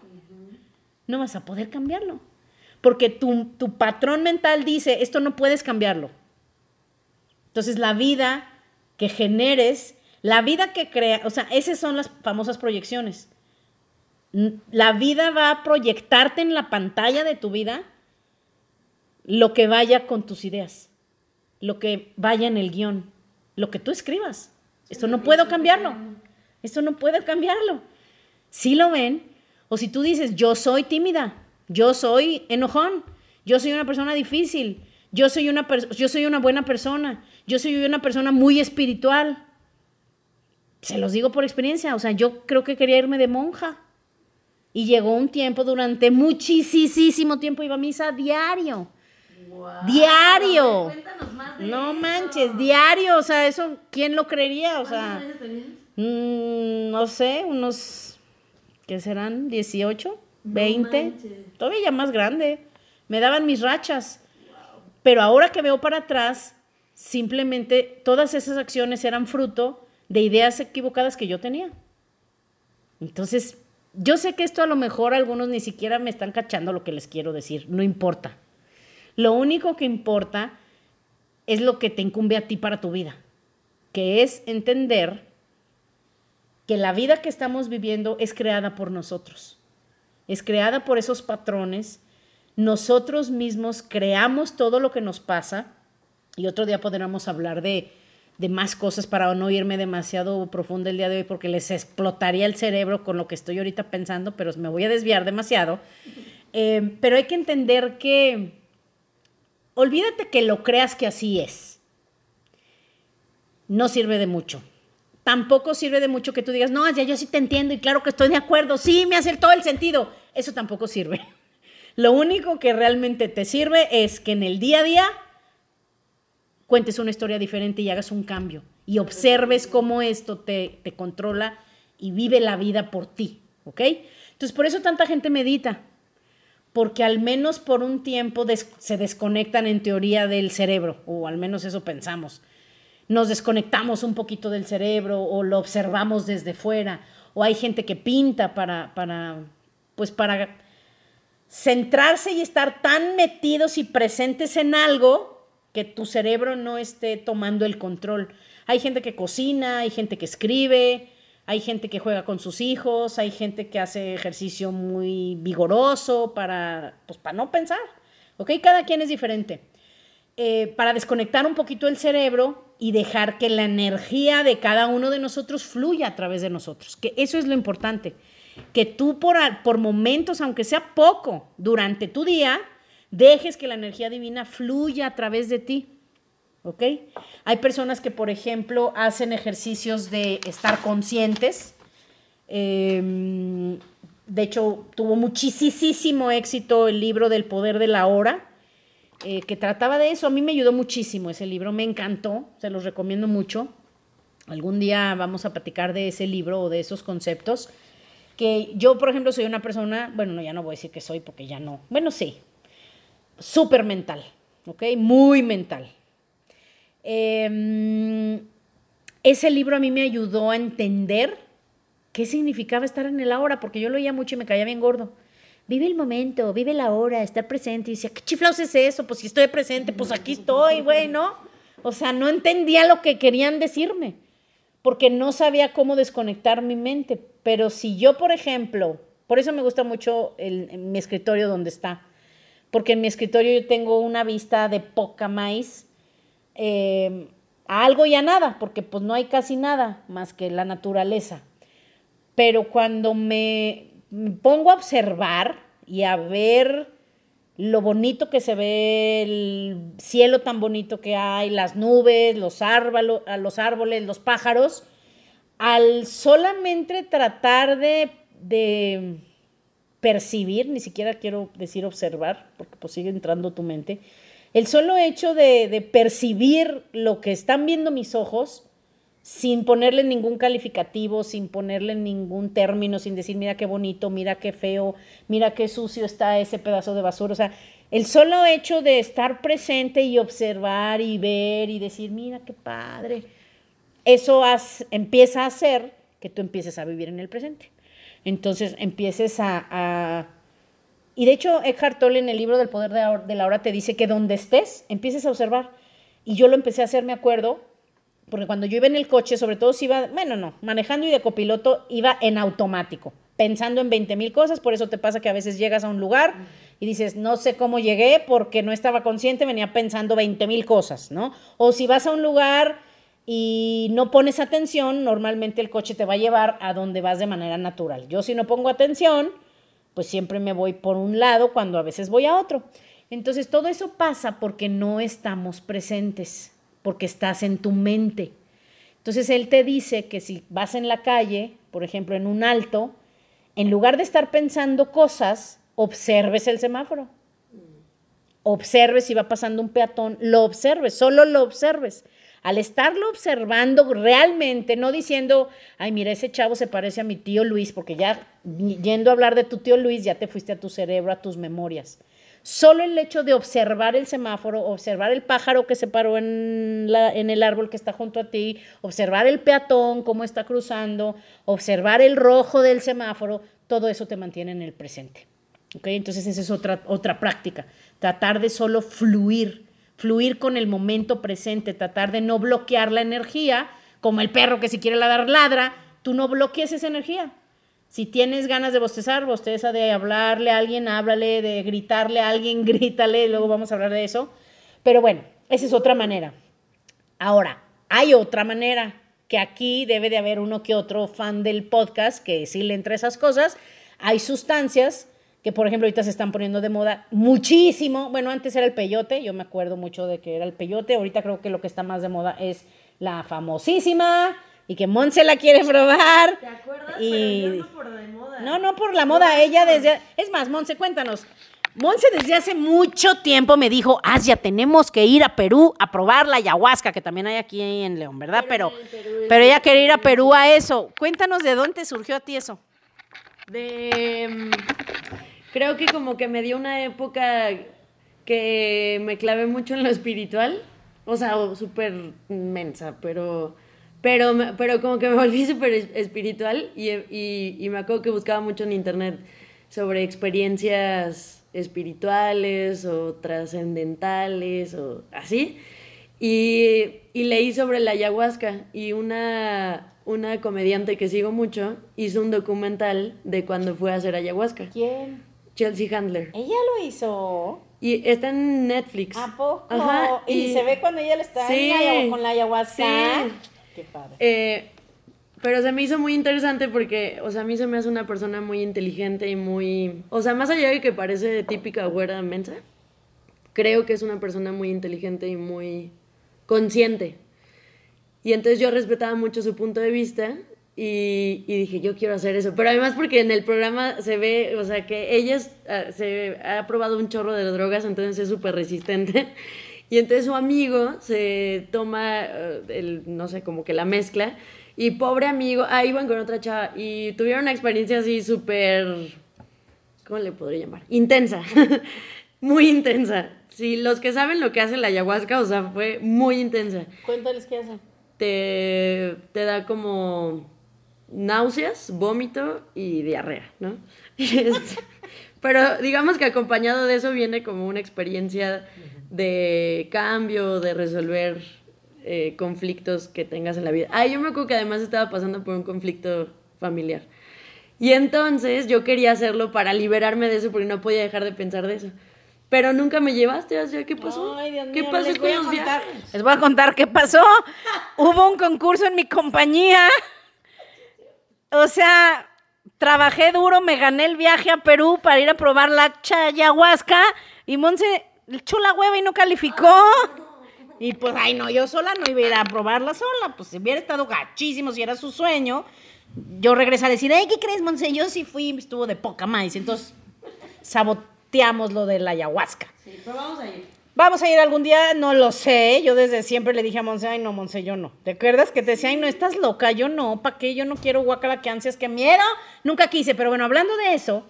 no vas a poder cambiarlo. Porque tu, tu patrón mental dice, esto no puedes cambiarlo. Entonces la vida que generes, la vida que crea, o sea, esas son las famosas proyecciones. La vida va a proyectarte en la pantalla de tu vida lo que vaya con tus ideas, lo que vaya en el guion, lo que tú escribas. Esto no puedo cambiarlo. Esto no puedo cambiarlo. Si lo ven, o si tú dices, yo soy tímida, yo soy enojón, yo soy una persona difícil, yo soy una, yo soy una buena persona, yo soy una persona muy espiritual. Se los digo por experiencia, o sea, yo creo que quería irme de monja. Y llegó un tiempo, durante muchísimo tiempo, iba a misa diario. diario. no manches, diario. O sea, eso, ¿quién lo creería? O sea, mm, no sé, unos, ¿qué serán? ¿18? ¿20? Todavía más grande. Me daban mis rachas. Pero ahora que veo para atrás, simplemente todas esas acciones eran fruto de ideas equivocadas que yo tenía. Entonces, yo sé que esto a lo mejor algunos ni siquiera me están cachando lo que les quiero decir, no importa. Lo único que importa es lo que te incumbe a ti para tu vida, que es entender que la vida que estamos viviendo es creada por nosotros, es creada por esos patrones, nosotros mismos creamos todo lo que nos pasa y otro día podremos hablar de de más cosas para no irme demasiado profundo el día de hoy porque les explotaría el cerebro con lo que estoy ahorita pensando, pero me voy a desviar demasiado. Eh, pero hay que entender que, olvídate que lo creas que así es. no sirve de mucho. Tampoco sirve de mucho que tú digas, no, ya yo sí te entiendo y claro que estoy de acuerdo, sí, me hace todo el sentido. Eso tampoco sirve. Lo único que realmente te sirve es que en el día a día cuentes una historia diferente y hagas un cambio y observes cómo esto te, te controla y vive la vida por ti, ¿ok? Entonces, por eso tanta gente medita, porque al menos por un tiempo se desconectan en teoría del cerebro, o al menos eso pensamos. Nos desconectamos un poquito del cerebro o lo observamos desde fuera, o hay gente que pinta para, para pues para centrarse y estar tan metidos y presentes en algo que tu cerebro no esté tomando el control. Hay gente que cocina, hay gente que escribe, hay gente que juega con sus hijos, hay gente que hace ejercicio muy vigoroso para, pues, para no pensar. ¿Ok? Cada quien es diferente. Eh, para desconectar un poquito el cerebro y dejar que la energía de cada uno de nosotros fluya a través de nosotros. Que eso es lo importante. Que tú por, por momentos, aunque sea poco, durante tu día, dejes que la energía divina fluya a través de ti. ¿ok? Hay personas que, por ejemplo, hacen ejercicios de estar conscientes. Em, de hecho, tuvo muchísimo éxito el libro del poder de la hora, eh, que trataba de eso. A mí me ayudó muchísimo ese libro, me encantó, se los recomiendo mucho. Algún día vamos a platicar de ese libro o de esos conceptos. Que yo, por ejemplo, soy una persona, bueno, no, ya no voy a decir que soy porque ya no, bueno, sí, súper mental, ¿ok? Muy mental. Em, ese libro a mí me ayudó a entender qué significaba estar en el ahora, porque yo lo oía mucho y me caía bien gordo. Vive el momento, vive la hora, estar presente. Y decía, ¿qué chiflaos es eso? Pues si estoy presente, pues aquí estoy, güey, ¿no? O sea, no entendía lo que querían decirme, porque no sabía cómo desconectar mi mente. Pero si yo, por ejemplo, por eso me gusta mucho el, mi escritorio donde está, porque en mi escritorio yo tengo una vista de poca maíz eh, a algo y a nada, porque pues no hay casi nada más que la naturaleza. Pero cuando me pongo a observar y a ver lo bonito que se ve, el cielo tan bonito que hay, las nubes, los, árboles, los árboles, los pájaros, al solamente tratar de, de percibir, ni siquiera quiero decir observar, porque pues sigue entrando tu mente, el solo hecho de, percibir lo que están viendo mis ojos, sin ponerle ningún calificativo, sin ponerle ningún término, sin decir, mira qué bonito, mira qué feo, mira qué sucio está ese pedazo de basura. O sea, el solo hecho de estar presente y observar y ver y decir, mira qué padre, eso empieza a hacer que tú empieces a vivir en el presente. Entonces empieces a y de hecho, Eckhart Tolle en el libro del poder de la hora te dice que donde estés, empieces a observar. Y yo lo empecé a hacer, me acuerdo, porque cuando yo iba en el coche, sobre todo si iba, bueno, no, manejando y de copiloto, iba en automático, pensando en 20 mil cosas, por eso te pasa que a veces llegas a un lugar y dices, no sé cómo llegué porque no estaba consciente, venía pensando 20 mil cosas, ¿no? O si vas a un lugar y no pones atención, normalmente el coche te va a llevar a donde vas de manera natural. Yo si no pongo atención, pues siempre me voy por un lado cuando a veces voy a otro. Entonces todo eso pasa porque no estamos presentes, porque estás en tu mente. Entonces él te dice que si vas en la calle, por ejemplo en un alto, en lugar de estar pensando cosas, observes el semáforo. Observes si va pasando un peatón, lo observes, solo lo observes al estarlo observando realmente, no diciendo, ay, mira, ese chavo se parece a mi tío Luis, porque ya yendo a hablar de tu tío Luis, ya te fuiste a tu cerebro, a tus memorias. Solo el hecho de observar el semáforo, observar el pájaro que se paró en, el árbol que está junto a ti, observar el peatón, cómo está cruzando, observar el rojo del semáforo, todo eso te mantiene en el presente. ¿Okay? Entonces esa es otra, otra práctica, tratar de solo fluir fluir con el momento presente, tratar de no bloquear la energía, como el perro que si quiere ladrar ladra, tú no bloquees esa energía. Si tienes ganas de bostezar, bosteza de hablarle a alguien, háblale, de gritarle a alguien, grítale, luego vamos a hablar de eso. Pero bueno, esa es otra manera. Ahora, hay otra manera, que aquí debe de haber uno que otro fan del podcast que sí le entre esas cosas. Hay sustancias que por ejemplo ahorita se están poniendo de moda muchísimo. Bueno, antes era el peyote, yo me acuerdo mucho de que era el peyote, ahorita creo que lo que está más de moda es la famosísima y que Monse la quiere probar. ¿Te acuerdas? Y- Pero yo no por de moda. No, no por la moda, ella desde... Es más, Monse, cuéntanos. Monse desde hace mucho tiempo me dijo, Asia, tenemos que ir a Perú a probar la ayahuasca, que también hay aquí en León, ¿verdad? Pero, Pero Perú ella quiere ir a Perú a eso. Cuéntanos de dónde surgió a ti eso. De. mm, Creo que como que me dio una época que me clavé mucho en lo espiritual. O sea, súper mensa, pero. Pero, pero como que me volví súper es- espiritual y, y, y me acuerdo que buscaba mucho en internet sobre experiencias espirituales o trascendentales o así. Y, y leí sobre la ayahuasca y una, una comediante que sigo mucho hizo un documental de cuando fue a hacer ayahuasca, ¿Quién? Chelsea Handler. Ella lo hizo. Y está en Netflix. ¿A poco? Ajá, y, se ve cuando ella le está Sí. en la- con la ayahuasca. Sí. Qué padre. Eh, pero se me hizo muy interesante porque, o sea, a mí se me hace una persona muy inteligente y muy... O sea, más allá de que parece típica güera mensa, creo que es una persona muy inteligente y muy consciente. Y entonces yo respetaba mucho su punto de vista y, y dije, yo quiero hacer eso. Pero además porque en el programa se ve, o sea, que ella es, ah, se ha probado un chorro de drogas, entonces es súper resistente. Y entonces su amigo se toma, eh, el, no sé, como que la mezcla. Y pobre amigo, ah, iban con otra chava y tuvieron una experiencia así súper, ¿cómo le podría llamar? Intensa, muy intensa. Sí, los que saben lo que hace la ayahuasca, o sea, fue muy intensa Cuéntales qué hacen. te, te da como náuseas, vómito y diarrea, ¿no? Este, Pero digamos que acompañado de eso viene como una experiencia de cambio, de resolver eh, conflictos que tengas en la vida. Ah, yo me acuerdo que además estaba pasando por un conflicto familiar. Y entonces yo quería hacerlo para liberarme de eso porque no podía dejar de pensar de eso. Pero nunca me llevaste, ¿qué pasó? Ay, Dios ¿Qué mío, pasó les con voy a los contar- viajes? Les voy a contar qué pasó. Hubo un concurso en mi compañía. O sea, trabajé duro, me gané el viaje a Perú para ir a probar la chayahuasca y Monse echó la hueva y no calificó. Y pues, ay, no, yo sola no iba a ir a probarla sola. Pues si hubiera estado gachísimo, si era su sueño, yo regresé a decir, ay, ¿qué crees, Monse? Yo sí fui, estuvo de poca más. Entonces, saboteamos lo de la ayahuasca. Sí, pero vamos a ir. Vamos a ir algún día, no lo sé. Yo desde siempre le dije a Monse, ay no, Monse, yo no. ¿Te acuerdas que te decía, ay no, estás loca? Yo no, ¿para qué? Yo no quiero guacala, que ansias, que miedo. Nunca quise, pero bueno, hablando de eso,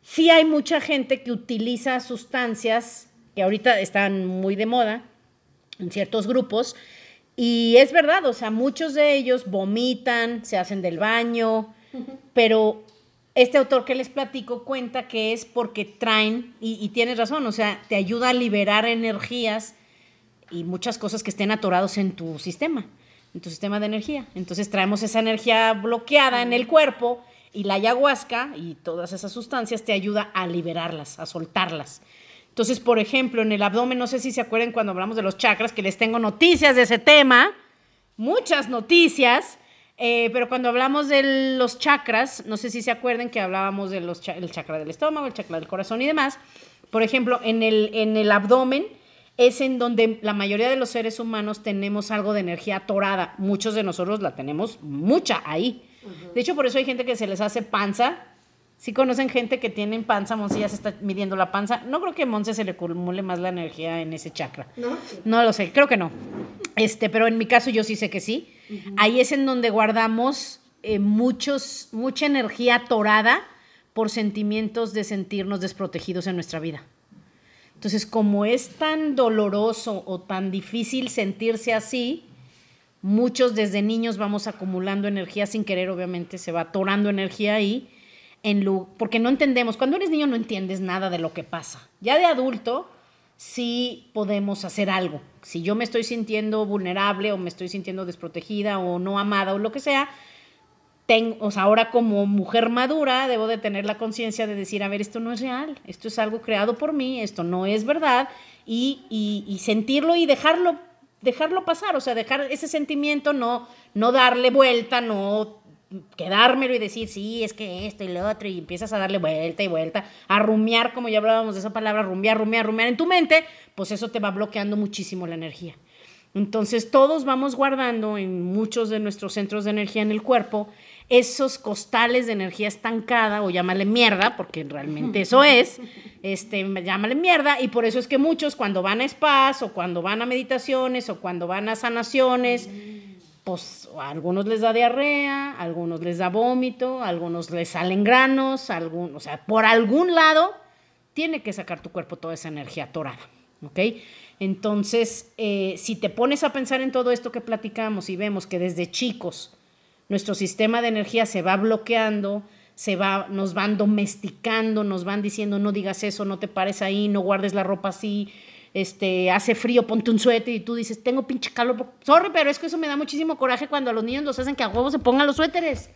sí hay mucha gente que utiliza sustancias que ahorita están muy de moda en ciertos grupos. Y es verdad, o sea, muchos de ellos vomitan, se hacen del baño, pero este autor que les platico cuenta que es porque traen, y, y tienes razón, o sea, te ayuda a liberar energías y muchas cosas que estén atorados en tu sistema, en tu sistema de energía. Entonces traemos esa energía bloqueada en el cuerpo y la ayahuasca y todas esas sustancias te ayuda a liberarlas, a soltarlas. Entonces, por ejemplo, en el abdomen, no sé si se acuerdan cuando hablamos de los chakras, que les tengo noticias de ese tema, muchas noticias, eh, pero cuando hablamos de los chakras, no sé si se acuerdan que hablábamos del el chakra del estómago, el chakra del corazón y demás. Por ejemplo, en el, en el abdomen es en donde la mayoría de los seres humanos tenemos algo de energía atorada. Muchos de nosotros la tenemos mucha ahí. De hecho, por eso hay gente que se les hace panza. Si conocen gente que tiene panza, Monse ya se está midiendo la panza. No creo que a Monse se le acumule más la energía en ese chakra. ¿No? No lo sé, creo que no. Este, pero en mi caso yo sí sé que sí. Ahí es en donde guardamos eh, muchos, mucha energía atorada por sentimientos de sentirnos desprotegidos en nuestra vida. Entonces, como es tan doloroso o tan difícil sentirse así, muchos desde niños vamos acumulando energía sin querer, obviamente, se va atorando energía ahí, en porque no entendemos, cuando eres niño no entiendes nada de lo que pasa. Ya de adulto sí podemos hacer algo. Si yo me estoy sintiendo vulnerable o me estoy sintiendo desprotegida o no amada o lo que sea, ten- o sea, ahora como mujer madura debo de tener la conciencia de decir, a ver, esto no es real, esto es algo creado por mí, esto no es verdad, y, y- y sentirlo y dejarlo, dejarlo pasar, o sea, dejar ese sentimiento, no, no darle vuelta, no quedármelo y decir, sí, es que esto y lo otro, y empiezas a darle vuelta y vuelta, a rumiar, como ya hablábamos de esa palabra, rumbear, rumiar, rumiar en tu mente, pues eso te va bloqueando muchísimo la energía. Entonces todos vamos guardando en muchos de nuestros centros de energía en el cuerpo esos costales de energía estancada, o llámale mierda, porque realmente eso es, este, llámale mierda, y por eso es que muchos cuando van a spas, o cuando van a meditaciones, o cuando van a sanaciones, pues a algunos les da diarrea, a algunos les da vómito, a algunos les salen granos, algún, o sea, por algún lado tiene que sacar tu cuerpo toda esa energía atorada, ¿ok? Entonces, eh, si te pones a pensar en todo esto que platicamos y vemos que desde chicos, nuestro sistema de energía se va bloqueando, se va, nos van domesticando, nos van diciendo no digas eso, no te pares ahí, no guardes la ropa así, este, hace frío, ponte un suéter y tú dices, tengo pinche calor. Sorry, pero es que eso me da muchísimo coraje cuando a los niños los hacen que a huevo se pongan los suéteres.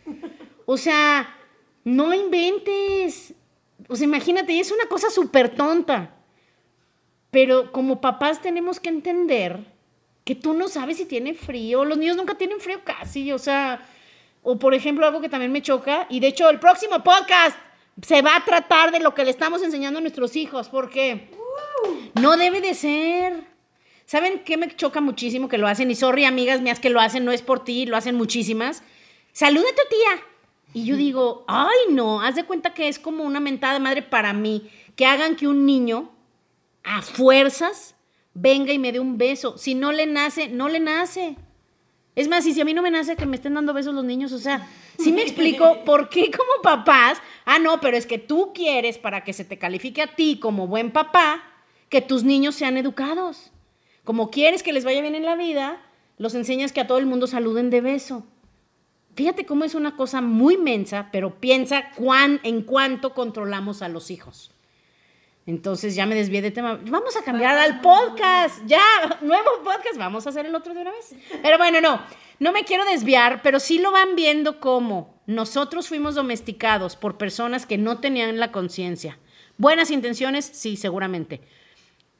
O sea, no inventes. O sea, imagínate, es una cosa súper tonta. Pero como papás tenemos que entender que tú no sabes si tiene frío. Los niños nunca tienen frío casi. O sea, o por ejemplo, algo que también me choca, y de hecho el próximo podcast se va a tratar de lo que le estamos enseñando a nuestros hijos, porque no debe de ser. ¿Saben qué me choca muchísimo que lo hacen? Y sorry, amigas mías que lo hacen, no es por ti, lo hacen muchísimas. Saluda a tu tía. Y yo digo, ay no, haz de cuenta que es como una mentada de madre para mí, que hagan que un niño a fuerzas venga y me dé un beso. Si no le nace, no le nace. Es más, y si a mí no me nace que me estén dando besos los niños, o sea, sí me explico por qué como papás, ah, no, pero es que tú quieres para que se te califique a ti como buen papá, que tus niños sean educados. Como quieres que les vaya bien en la vida, los enseñas que a todo el mundo saluden de beso. Fíjate cómo es una cosa muy mensa, pero piensa cuán, en cuánto controlamos a los hijos. Entonces ya me desvié de tema. Vamos a cambiar al podcast. Ya, nuevo podcast. Vamos a hacer el otro de una vez. Pero bueno, no. No me quiero desviar, pero sí lo van viendo como nosotros fuimos domesticados por personas que no tenían la conciencia. Buenas intenciones, sí, seguramente.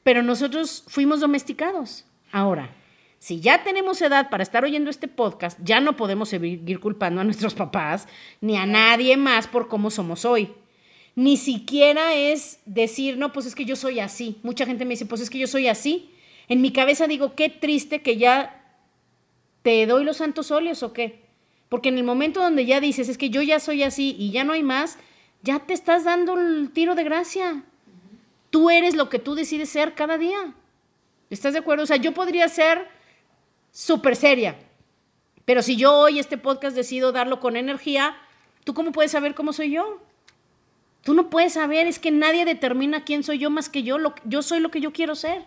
Pero nosotros fuimos domesticados. Ahora, si ya tenemos edad para estar oyendo este podcast, ya no podemos seguir culpando a nuestros papás ni a nadie más por cómo somos hoy ni siquiera es decir, no, pues es que yo soy así. Mucha gente me dice, pues es que yo soy así. En mi cabeza digo, qué triste que ya te doy los santos óleos o qué. Porque en el momento donde ya dices, es que yo ya soy así y ya no hay más, ya te estás dando el tiro de gracia. Tú eres lo que tú decides ser cada día. ¿Estás de acuerdo? O sea, yo podría ser súper seria, pero si yo hoy este podcast decido darlo con energía, ¿tú cómo puedes saber cómo soy yo? Tú no puedes saber, es que nadie determina quién soy yo más que yo. Lo, yo soy lo que yo quiero ser.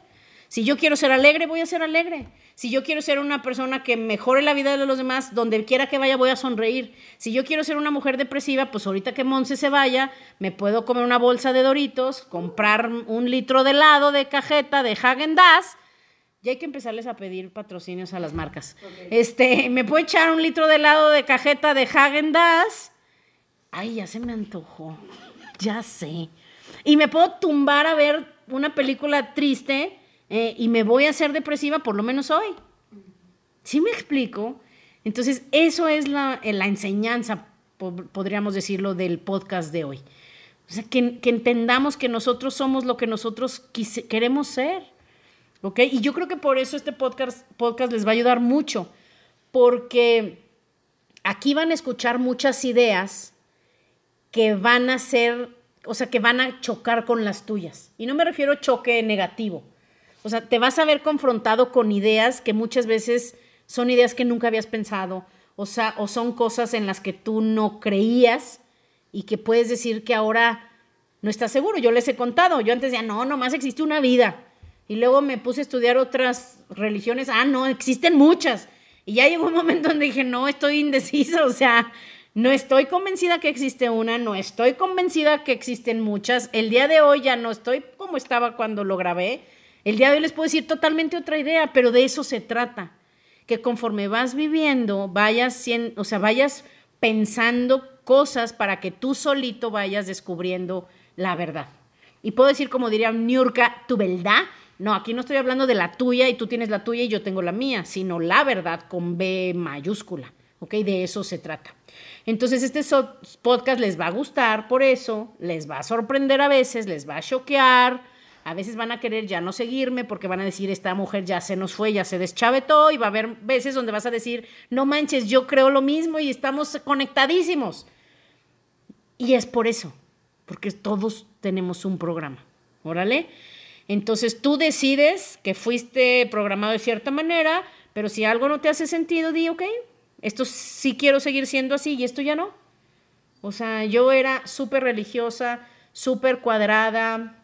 Si yo quiero ser alegre, voy a ser alegre. Si yo quiero ser una persona que mejore la vida de los demás, donde quiera que vaya voy a sonreír. Si yo quiero ser una mujer depresiva, pues ahorita que Monse se vaya, me puedo comer una bolsa de Doritos, comprar un litro de helado de cajeta de Hagen Dazs. Ya hay que empezarles a pedir patrocinios a las marcas. Este, me puedo echar un litro de helado de cajeta de Hagen Dazs. Ay, ya se me antojó. Ya sé. Y me puedo tumbar a ver una película triste eh, y me voy a hacer depresiva por lo menos hoy. ¿Sí me explico? Entonces, eso es la, eh, enseñanza, podríamos decirlo, del podcast de hoy. O sea, que, que entendamos que nosotros somos lo que nosotros queremos ser. ¿Ok? Y yo creo que por eso este podcast, podcast les va a ayudar mucho, porque aquí van a escuchar muchas ideas que van a ser, o sea, que van a chocar con las tuyas. Y no me refiero a choque negativo. O sea, te vas a ver confrontado con ideas que muchas veces son ideas que nunca habías pensado, o sea, o son cosas en las que tú no creías y que puedes decir que ahora no estás seguro. Yo les he contado, yo antes decía, no, nomás existe una vida. Y luego me puse a estudiar otras religiones, ah, no, existen muchas. Y ya llegó un momento donde dije, no, estoy indeciso, o sea, no estoy convencida que existe una, no estoy convencida que existen muchas. El día de hoy ya no estoy como estaba cuando lo grabé. El día de hoy les puedo decir totalmente otra idea, pero de eso se trata. Que conforme vas viviendo, vayas, o sea, vayas pensando cosas para que tú solito vayas descubriendo la verdad. Y puedo decir, como diría Niurka, tu verdad. No, aquí no estoy hablando de la tuya y tú tienes la tuya y yo tengo la mía, sino la verdad con B mayúscula. ¿Ok? De eso se trata. Entonces este podcast les va a gustar por eso, les va a sorprender a veces, les va a choquear, A veces van a querer ya no seguirme porque van a decir, esta mujer ya se nos fue, ya se deschavetó, y va a haber veces donde vas a decir, no manches, yo creo lo mismo y estamos conectadísimos. Y es por eso, porque todos tenemos un programa. Órale. Entonces tú decides que fuiste programado de cierta manera, pero si algo no te hace sentido, di, ok, esto sí quiero seguir siendo así y esto ya no. O sea, yo era súper religiosa, súper cuadrada,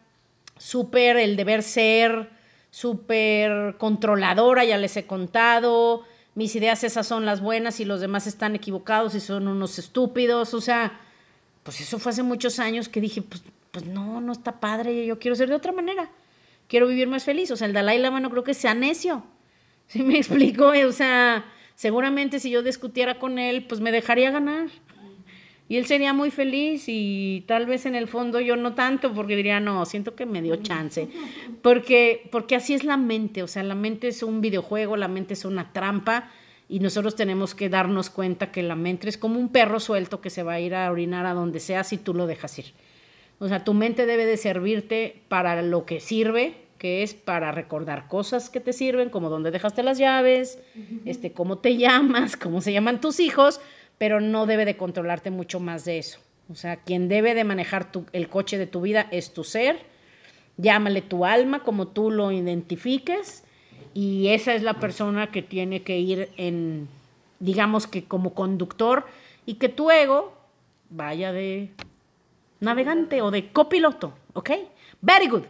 súper el deber ser, súper controladora, ya les he contado. Mis ideas esas son las buenas y los demás están equivocados y son unos estúpidos. O sea, pues eso fue hace muchos años que dije, pues, pues no, no está padre, yo quiero ser de otra manera. Quiero vivir más feliz. O sea, el Dalai Lama no creo que sea necio. ¿Sí me explico? O sea, seguramente si yo discutiera con él, pues me dejaría ganar. Y él sería muy feliz y tal vez en el fondo yo no tanto, porque diría, no, siento que me dio chance. Porque, porque así es la mente, o sea, la mente es un videojuego, la mente es una trampa y nosotros tenemos que darnos cuenta que la mente es como un perro suelto que se va a ir a orinar a donde sea si tú lo dejas ir. O sea, tu mente debe de servirte para lo que sirve, que es para recordar cosas que te sirven, como dónde dejaste las llaves, este, cómo te llamas, cómo se llaman tus hijos, pero no debe de controlarte mucho más de eso. O sea, quien debe de manejar el coche de tu vida es tu ser, llámale tu alma como tú lo identifiques y esa es la persona que tiene que ir en, digamos que como conductor y que tu ego vaya de navegante o de copiloto, ¿ok? Very good.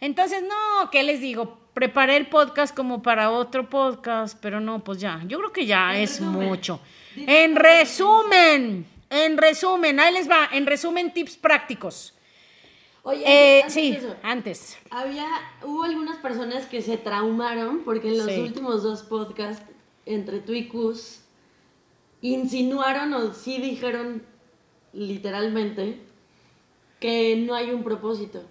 Entonces, no, ¿qué les digo? Preparé el podcast como para otro podcast, pero no, pues ya, yo creo que ya es mucho. En resumen, en resumen, ahí les va, en resumen, tips prácticos. Oye, Eh, antes sí, eso, antes. Había, hubo algunas personas que se traumaron porque en los Sí. últimos dos podcasts entre tú y Cus insinuaron o sí dijeron literalmente que no hay un propósito.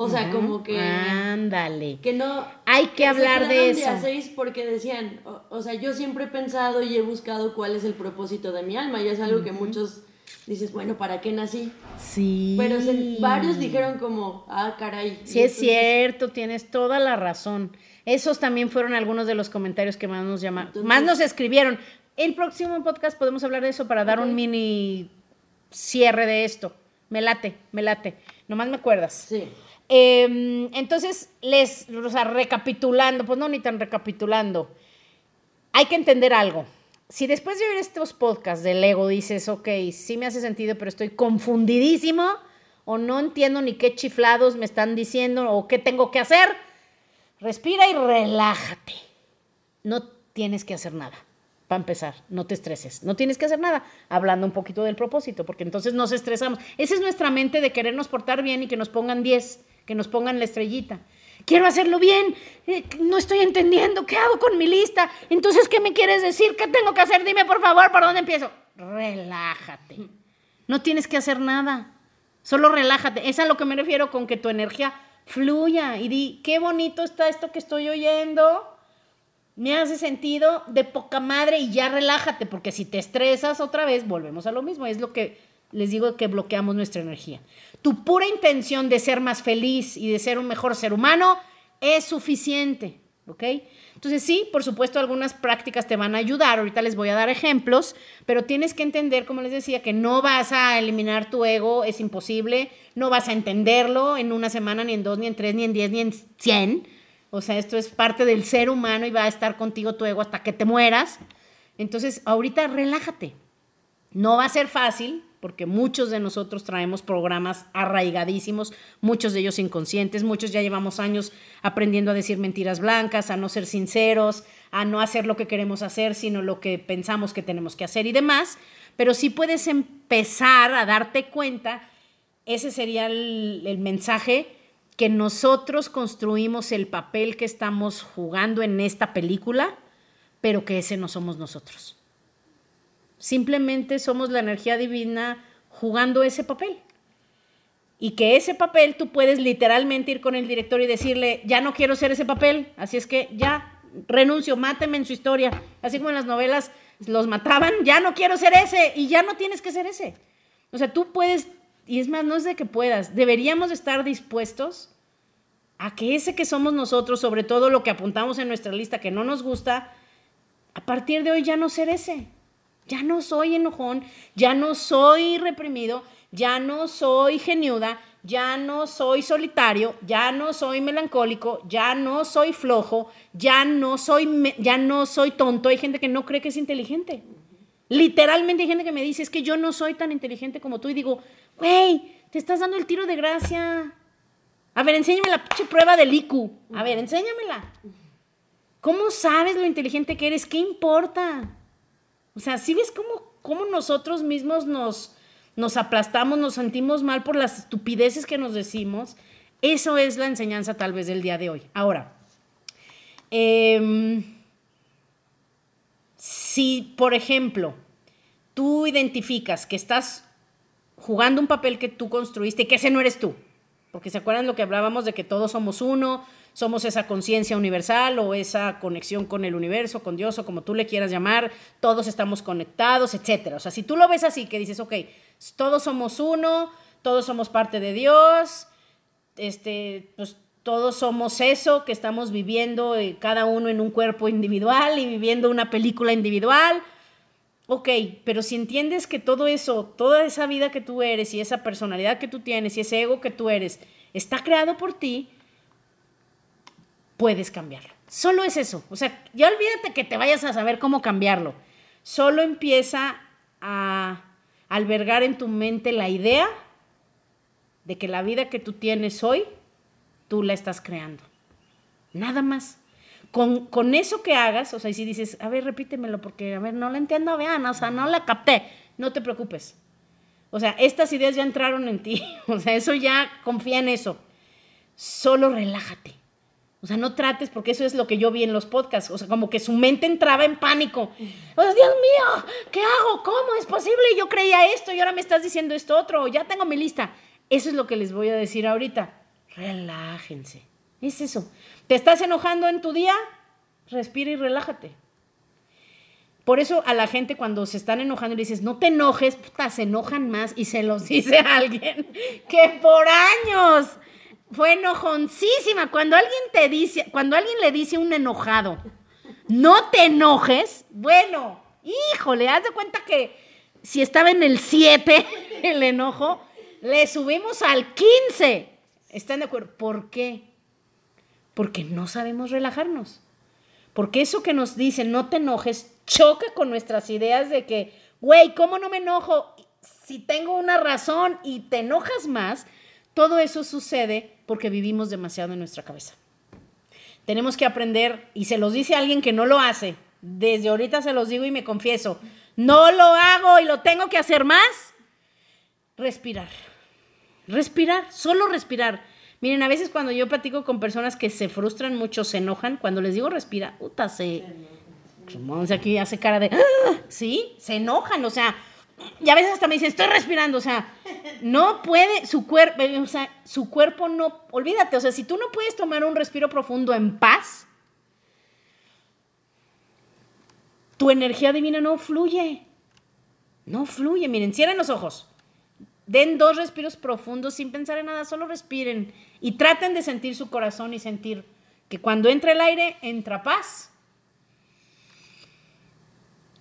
O sea, como que, Ándale. que no... Hay que hablar de eso. seis porque decían, o, o sea, yo siempre he pensado y he buscado cuál es el propósito de mi alma y es algo que muchos dices, bueno, ¿para qué nací? Sí. Pero se- varios dijeron como, ah, caray. Sí, es cierto, tienes toda la razón. Esos también fueron algunos de los comentarios que más nos llamaron, Entonces- más nos escribieron. El próximo podcast podemos hablar de eso para dar un mini cierre de esto. Me late, me late. Nomás me acuerdas. Sí. Eh, entonces, les, o sea, recapitulando, pues no ni tan recapitulando, hay que entender algo. Si después de oír estos podcasts del ego dices, ok, sí me hace sentido, pero estoy confundidísimo, o no entiendo ni qué chiflados me están diciendo, o qué tengo que hacer, respira y relájate. No tienes que hacer nada. Para empezar, no te estreses. No tienes que hacer nada. Hablando un poquito del propósito, porque entonces nos estresamos. Esa es nuestra mente de querernos portar bien y que nos pongan 10, que nos pongan la estrellita. Quiero hacerlo bien. eh, no estoy entendiendo. ¿Qué hago con mi lista? Entonces, ¿qué me quieres decir? ¿Qué tengo que hacer? Dime, por favor, ¿por dónde empiezo? Relájate. No tienes que hacer nada. Solo relájate. Es a lo que me refiero con que tu energía fluya y di, qué bonito está esto que estoy oyendo me hace sentido de poca madre y ya relájate, porque si te estresas otra vez, volvemos a lo mismo. Es lo que les digo que bloqueamos nuestra energía. Tu pura intención de ser más feliz y de ser un mejor ser humano es suficiente, ¿ok? Entonces sí, por supuesto, algunas prácticas te van a ayudar. Ahorita les voy a dar ejemplos, pero tienes que entender, como les decía, que no vas a eliminar tu ego, es imposible. No vas a entenderlo en una semana, ni en dos, ni en tres, ni en diez, ni en cien. O sea, esto es parte del ser humano y va a estar contigo tu ego hasta que te mueras. Entonces, ahorita relájate. No va a ser fácil, porque muchos de nosotros traemos programas arraigadísimos, muchos de ellos inconscientes, muchos ya llevamos años aprendiendo a decir mentiras blancas, a no ser sinceros, a no hacer lo que queremos hacer, sino lo que pensamos que tenemos que hacer y demás. Pero sí puedes empezar a darte cuenta, ese sería el, el mensaje que nosotros construimos el papel que estamos jugando en esta película, pero que ese no somos nosotros. Simplemente somos la energía divina jugando ese papel. Y que ese papel tú puedes literalmente ir con el director y decirle, ya no quiero ser ese papel, así es que ya renuncio, máteme en su historia. Así como en las novelas los mataban, ya no quiero ser ese y ya no tienes que ser ese. O sea, tú puedes, y es más, no es de que puedas, deberíamos estar dispuestos a que ese que somos nosotros, sobre todo lo que apuntamos en nuestra lista que no nos gusta, a partir de hoy ya no ser ese. Ya no soy enojón, ya no soy reprimido, ya no soy geniuda, ya no soy solitario, ya no soy melancólico, ya no soy flojo, ya no soy, ya no soy tonto. Hay gente que no cree que es inteligente. Literalmente hay gente que me dice, es que yo no soy tan inteligente como tú. Y digo, güey, te estás dando el tiro de gracia. A ver, enséñame la prueba del IQ. A ver, enséñamela. ¿Cómo sabes lo inteligente que eres? ¿Qué importa? O sea, si ves cómo, cómo nosotros mismos nos, nos aplastamos, nos sentimos mal por las estupideces que nos decimos? Eso es la enseñanza tal vez del día de hoy. Ahora, eh, si, por ejemplo, tú identificas que estás jugando un papel que tú construiste que ese no eres tú, porque se acuerdan lo que hablábamos de que todos somos uno, somos esa conciencia universal o esa conexión con el universo, con Dios o como tú le quieras llamar, todos estamos conectados, etcétera. O sea, si tú lo ves así, que dices, ok, todos somos uno, todos somos parte de Dios, este, pues todos somos eso, que estamos viviendo eh, cada uno en un cuerpo individual y viviendo una película individual. Ok, pero si entiendes que todo eso, toda esa vida que tú eres y esa personalidad que tú tienes y ese ego que tú eres está creado por ti, puedes cambiarlo. Solo es eso. O sea, ya olvídate que te vayas a saber cómo cambiarlo. Solo empieza a albergar en tu mente la idea de que la vida que tú tienes hoy tú la estás creando. Nada más. Con, con, eso que hagas, o sea, y si dices, a ver, repítemelo, porque, a ver, no la entiendo, vean, o sea, no la capté, no te preocupes. O sea, estas ideas ya entraron en ti, o sea, eso ya, confía en eso. Solo relájate. O sea, no trates, porque eso es lo que yo vi en los podcasts. O sea, como que su mente entraba en pánico. O Dios mío, ¿qué hago? ¿Cómo es posible? Yo creía esto y ahora me estás diciendo esto otro. Ya tengo mi lista. Eso es lo que les voy a decir ahorita relájense. Es eso. ¿Te estás enojando en tu día? Respira y relájate. Por eso a la gente cuando se están enojando y dices, no te enojes, puta, se enojan más y se los dice a alguien que por años fue enojoncísima. Cuando alguien te dice, cuando alguien le dice un enojado, no te enojes, bueno, híjole, haz de cuenta que si estaba en el 7 el enojo, le subimos al 15. ¿Están de acuerdo? ¿Por qué? Porque no sabemos relajarnos. Porque eso que nos dicen, no te enojes, choca con nuestras ideas de que, güey, ¿cómo no me enojo? Si tengo una razón y te enojas más, todo eso sucede porque vivimos demasiado en nuestra cabeza. Tenemos que aprender, y se los dice alguien que no lo hace, desde ahorita se los digo y me confieso, no lo hago y lo tengo que hacer más, respirar Respirar, solo respirar. Miren, a veces cuando yo platico con personas que se frustran mucho, se enojan, cuando les digo respira, puta, se... Aquí hace cara de... ¿Sí? Se enojan, o sea... Y a veces hasta me dicen, estoy respirando, o sea, no puede, su cuerpo, sea, su cuerpo no, olvídate, o sea, si tú no puedes tomar un respiro profundo en paz, tu energía divina no fluye, no fluye, miren, cierren los ojos. Den dos respiros profundos sin pensar en nada, solo respiren y traten de sentir su corazón y sentir que cuando entra el aire, entra paz.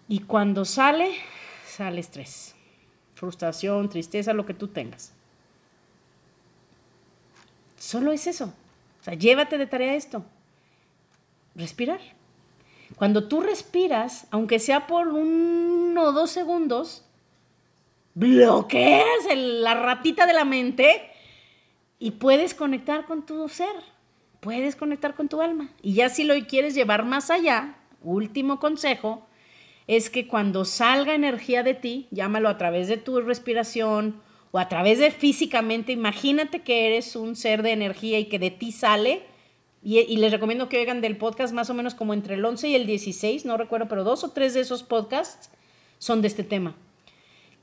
Y cuando sale, sale estrés, frustración, tristeza, lo que tú tengas. Solo es eso. O sea, llévate de tarea esto. Respirar. Cuando tú respiras, aunque sea por uno o dos segundos, bloqueas la ratita de la mente y puedes conectar con tu ser, puedes conectar con tu alma. Y ya si lo quieres llevar más allá, último consejo, es que cuando salga energía de ti, llámalo a través de tu respiración o a través de físicamente, imagínate que eres un ser de energía y que de ti sale. Y, les recomiendo que oigan del podcast más o menos como entre el 11 y el 16, no recuerdo, pero dos o tres de esos podcasts son de este tema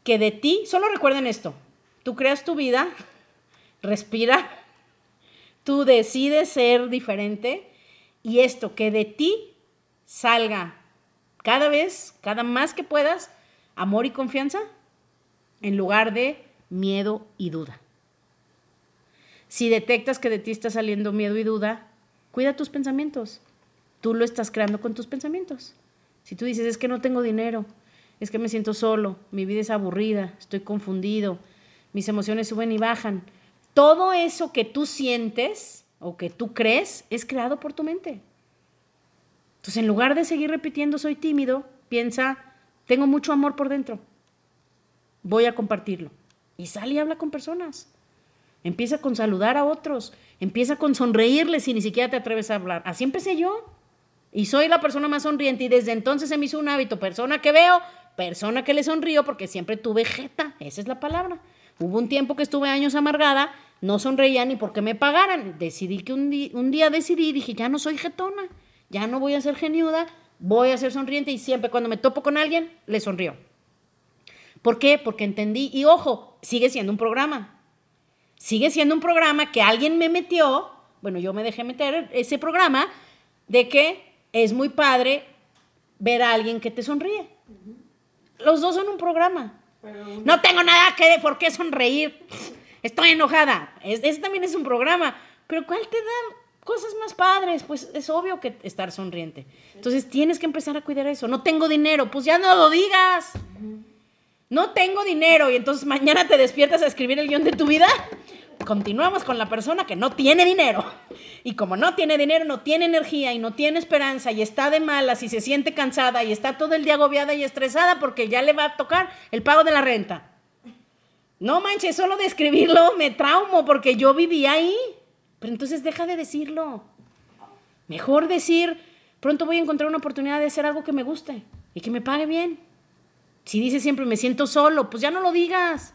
que de ti, solo recuerden esto, tú creas tu vida, respira, tú decides ser diferente y esto, que de ti salga cada vez, cada más que puedas, amor y confianza en lugar de miedo y duda. Si detectas que de ti está saliendo miedo y duda, cuida tus pensamientos. Tú lo estás creando con tus pensamientos. Si tú dices, es que no tengo dinero, es que me siento solo, mi vida es aburrida, estoy confundido, mis emociones suben y bajan. Todo eso que tú sientes o que tú crees es creado por tu mente. Entonces, en lugar de seguir repitiendo soy tímido, piensa, tengo mucho amor por dentro. Voy a compartirlo. Y sale y habla con personas. Empieza con saludar a otros. Empieza con sonreírles si ni siquiera te atreves a hablar. Así empecé yo. Y soy la persona más sonriente y desde entonces se me hizo un hábito. Persona que veo, persona que le sonrío porque siempre tuve jeta. Esa es la palabra. Hubo un tiempo que estuve años amargada, no sonreía ni porque me pagaran. Decidí que un, día, un día decidí, dije, ya no soy jetona, ya no voy a ser geniuda, voy a ser sonriente y siempre cuando me topo con alguien, le sonrío. ¿Por qué? Porque entendí, y ojo, sigue siendo un programa. Sigue siendo un programa que alguien me metió, bueno, yo me dejé meter ese programa, de que es muy padre ver a alguien que te sonríe. Los dos son un programa. No tengo nada que por qué sonreír. Estoy enojada. Ese también es un programa. Pero ¿cuál te da cosas más padres? Pues es obvio que estar sonriente. Entonces tienes que empezar a cuidar eso. No tengo dinero. Pues ya no lo digas. No tengo dinero. Y entonces mañana te despiertas a escribir el guion de tu vida continuamos con la persona que no tiene dinero. Y como no tiene dinero, no tiene energía y no tiene esperanza y está de malas y se siente cansada y está todo el día agobiada y estresada porque ya le va a tocar el pago de la renta. No manches, solo de escribirlo me traumo porque yo viví ahí. Pero entonces deja de decirlo. Mejor decir, pronto voy a encontrar una oportunidad de hacer algo que me guste y que me pague bien. Si dices siempre me siento solo, pues ya no lo digas.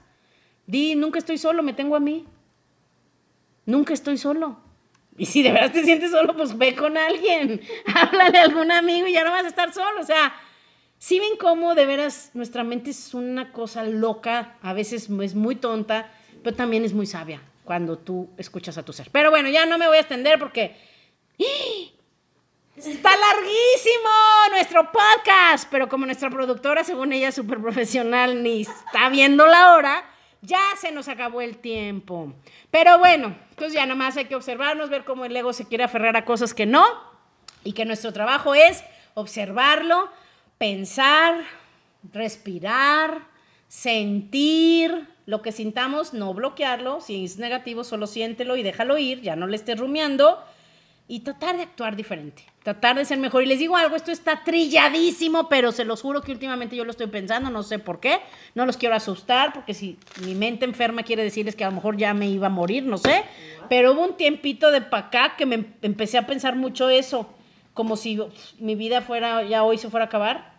Di, nunca estoy solo, me tengo a mí. Nunca estoy solo. Y si de verdad te sientes solo, pues ve con alguien. Háblale a algún amigo y ya no vas a estar solo. O sea, si ven cómo de veras nuestra mente es una cosa loca, a veces es muy tonta, pero también es muy sabia cuando tú escuchas a tu ser. Pero bueno, ya no me voy a extender porque ¡Ah! está larguísimo nuestro podcast, pero como nuestra productora, según ella, súper profesional, ni está viendo la hora, ya se nos acabó el tiempo. Pero bueno, pues ya nomás hay que observarnos, ver cómo el ego se quiere aferrar a cosas que no y que nuestro trabajo es observarlo, pensar, respirar, sentir lo que sintamos, no bloquearlo, si es negativo solo siéntelo y déjalo ir, ya no le estés rumiando y tratar de actuar diferente, tratar de ser mejor. Y les digo algo, esto está trilladísimo, pero se los juro que últimamente yo lo estoy pensando, no sé por qué, no los quiero asustar, porque si mi mente enferma quiere decirles que a lo mejor ya me iba a morir, no sé, pero hubo un tiempito de para acá que me empecé a pensar mucho eso, como si mi vida fuera, ya hoy se fuera a acabar,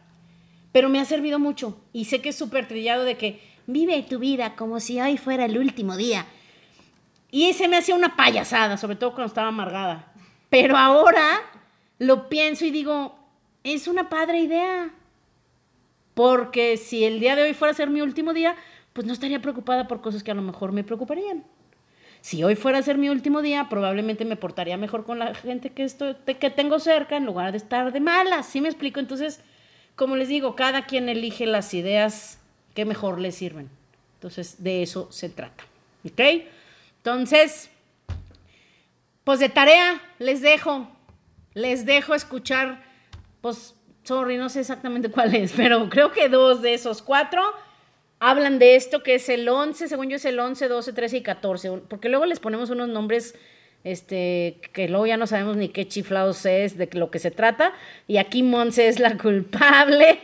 pero me ha servido mucho y sé que es súper trillado de que vive tu vida como si hoy fuera el último día. Y se me hacía una payasada, sobre todo cuando estaba amargada. Pero ahora lo pienso y digo, es una padre idea. Porque si el día de hoy fuera a ser mi último día, pues no estaría preocupada por cosas que a lo mejor me preocuparían. Si hoy fuera a ser mi último día, probablemente me portaría mejor con la gente que, estoy, que tengo cerca en lugar de estar de malas. ¿Sí me explico? Entonces, como les digo, cada quien elige las ideas que mejor le sirven. Entonces, de eso se trata. ¿Ok? Entonces, pues de tarea les dejo, les dejo escuchar, pues, sorry, no sé exactamente cuál es, pero creo que dos de esos cuatro hablan de esto que es el 11, según yo es el 11, 12, 13 y 14, porque luego les ponemos unos nombres este, que luego ya no sabemos ni qué chiflados es, de lo que se trata, y aquí Monse es la culpable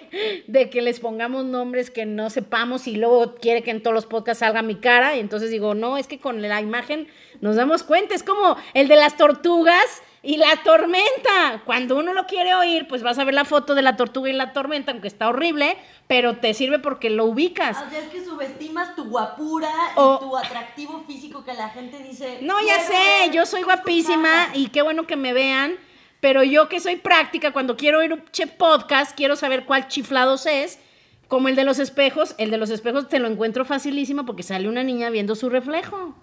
de que les pongamos nombres que no sepamos y luego quiere que en todos los podcasts salga mi cara, y entonces digo, no, es que con la imagen nos damos cuenta, es como el de las tortugas y la tormenta. Cuando uno lo quiere oír, pues vas a ver la foto de la tortuga y la tormenta, aunque está horrible, pero te sirve porque lo ubicas. O sea, es que subestimas tu guapura y tu atractivo físico que la gente dice. No, ya sé, yo soy guapísima y qué bueno que me vean. Pero yo que soy práctica, cuando quiero oír un che podcast, quiero saber cuál chiflados es. Como el de los espejos, el de los espejos te lo encuentro facilísimo porque sale una niña viendo su reflejo.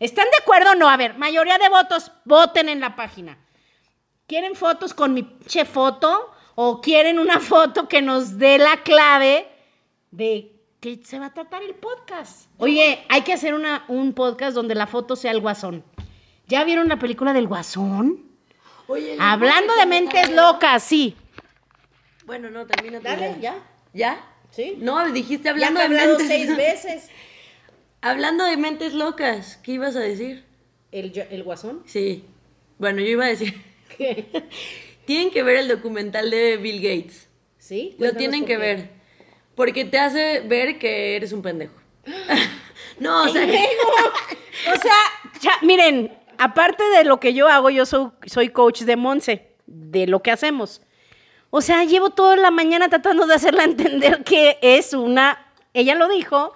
¿Están de acuerdo o no? A ver, mayoría de votos, voten en la página. ¿Quieren fotos con mi che foto? ¿O quieren una foto que nos dé la clave de que se va a tratar el podcast. Oye, hay que hacer una, un podcast donde la foto sea el guasón. ¿Ya vieron la película del guasón? Oye, ¿le Hablando de mentes locas, sí. Bueno, no, termina Dale, ya. ¿Ya? Sí. No, dijiste Ya hablando te he de mentes. seis veces. Hablando de mentes locas, ¿qué ibas a decir? ¿El, el guasón? Sí. Bueno, yo iba a decir. ¿Qué? Tienen que ver el documental de Bill Gates. ¿Sí? Lo tienen que ver. Porque te hace ver que eres un pendejo. no, o sea, O sea, ya, miren, aparte de lo que yo hago, yo soy, soy coach de Monse, de lo que hacemos. O sea, llevo toda la mañana tratando de hacerla entender que es una, ella lo dijo,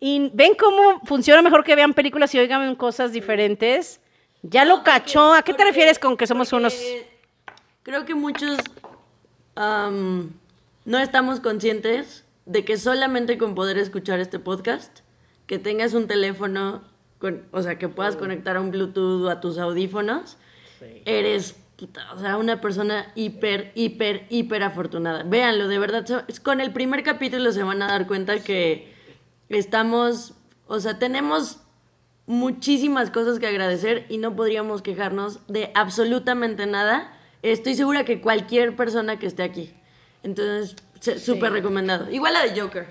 y ven cómo funciona mejor que vean películas y oigan cosas diferentes. Ya lo cachó. ¿A qué te porque- refieres con que somos unos... Creo que muchos no estamos conscientes de que solamente con poder escuchar este podcast, que tengas un teléfono, con, o sea, que puedas conectar a un Bluetooth o a tus audífonos, eres puta, o sea, una persona hiper, hiper, hiper afortunada. Véanlo, de verdad, con el primer capítulo se van a dar cuenta que estamos, o sea, tenemos muchísimas cosas que agradecer y no podríamos quejarnos de absolutamente nada. Estoy segura que cualquier persona que esté aquí. Entonces, súper recomendado. Igual la de Joker.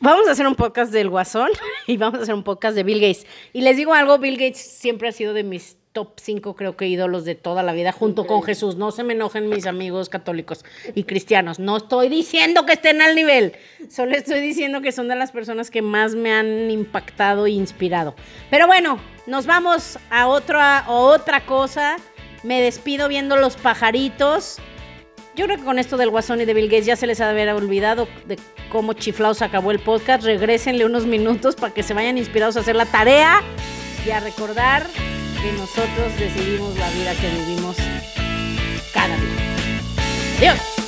Vamos a hacer un podcast del Guasón y vamos a hacer un podcast de Bill Gates. Y les digo algo, Bill Gates siempre ha sido de mis top 5, creo que ídolos de toda la vida, junto con Jesús. No se me enojen mis amigos católicos y cristianos. No estoy diciendo que estén al nivel, solo estoy diciendo que son de las personas que más me han impactado e inspirado. Pero bueno, nos vamos a otra, a otra cosa. Me despido viendo los pajaritos. Yo creo que con esto del Guasón y de Bill Gates ya se les ha de haber olvidado de cómo chiflados acabó el podcast. Regrésenle unos minutos para que se vayan inspirados a hacer la tarea y a recordar que nosotros decidimos la vida que vivimos cada día. Adiós.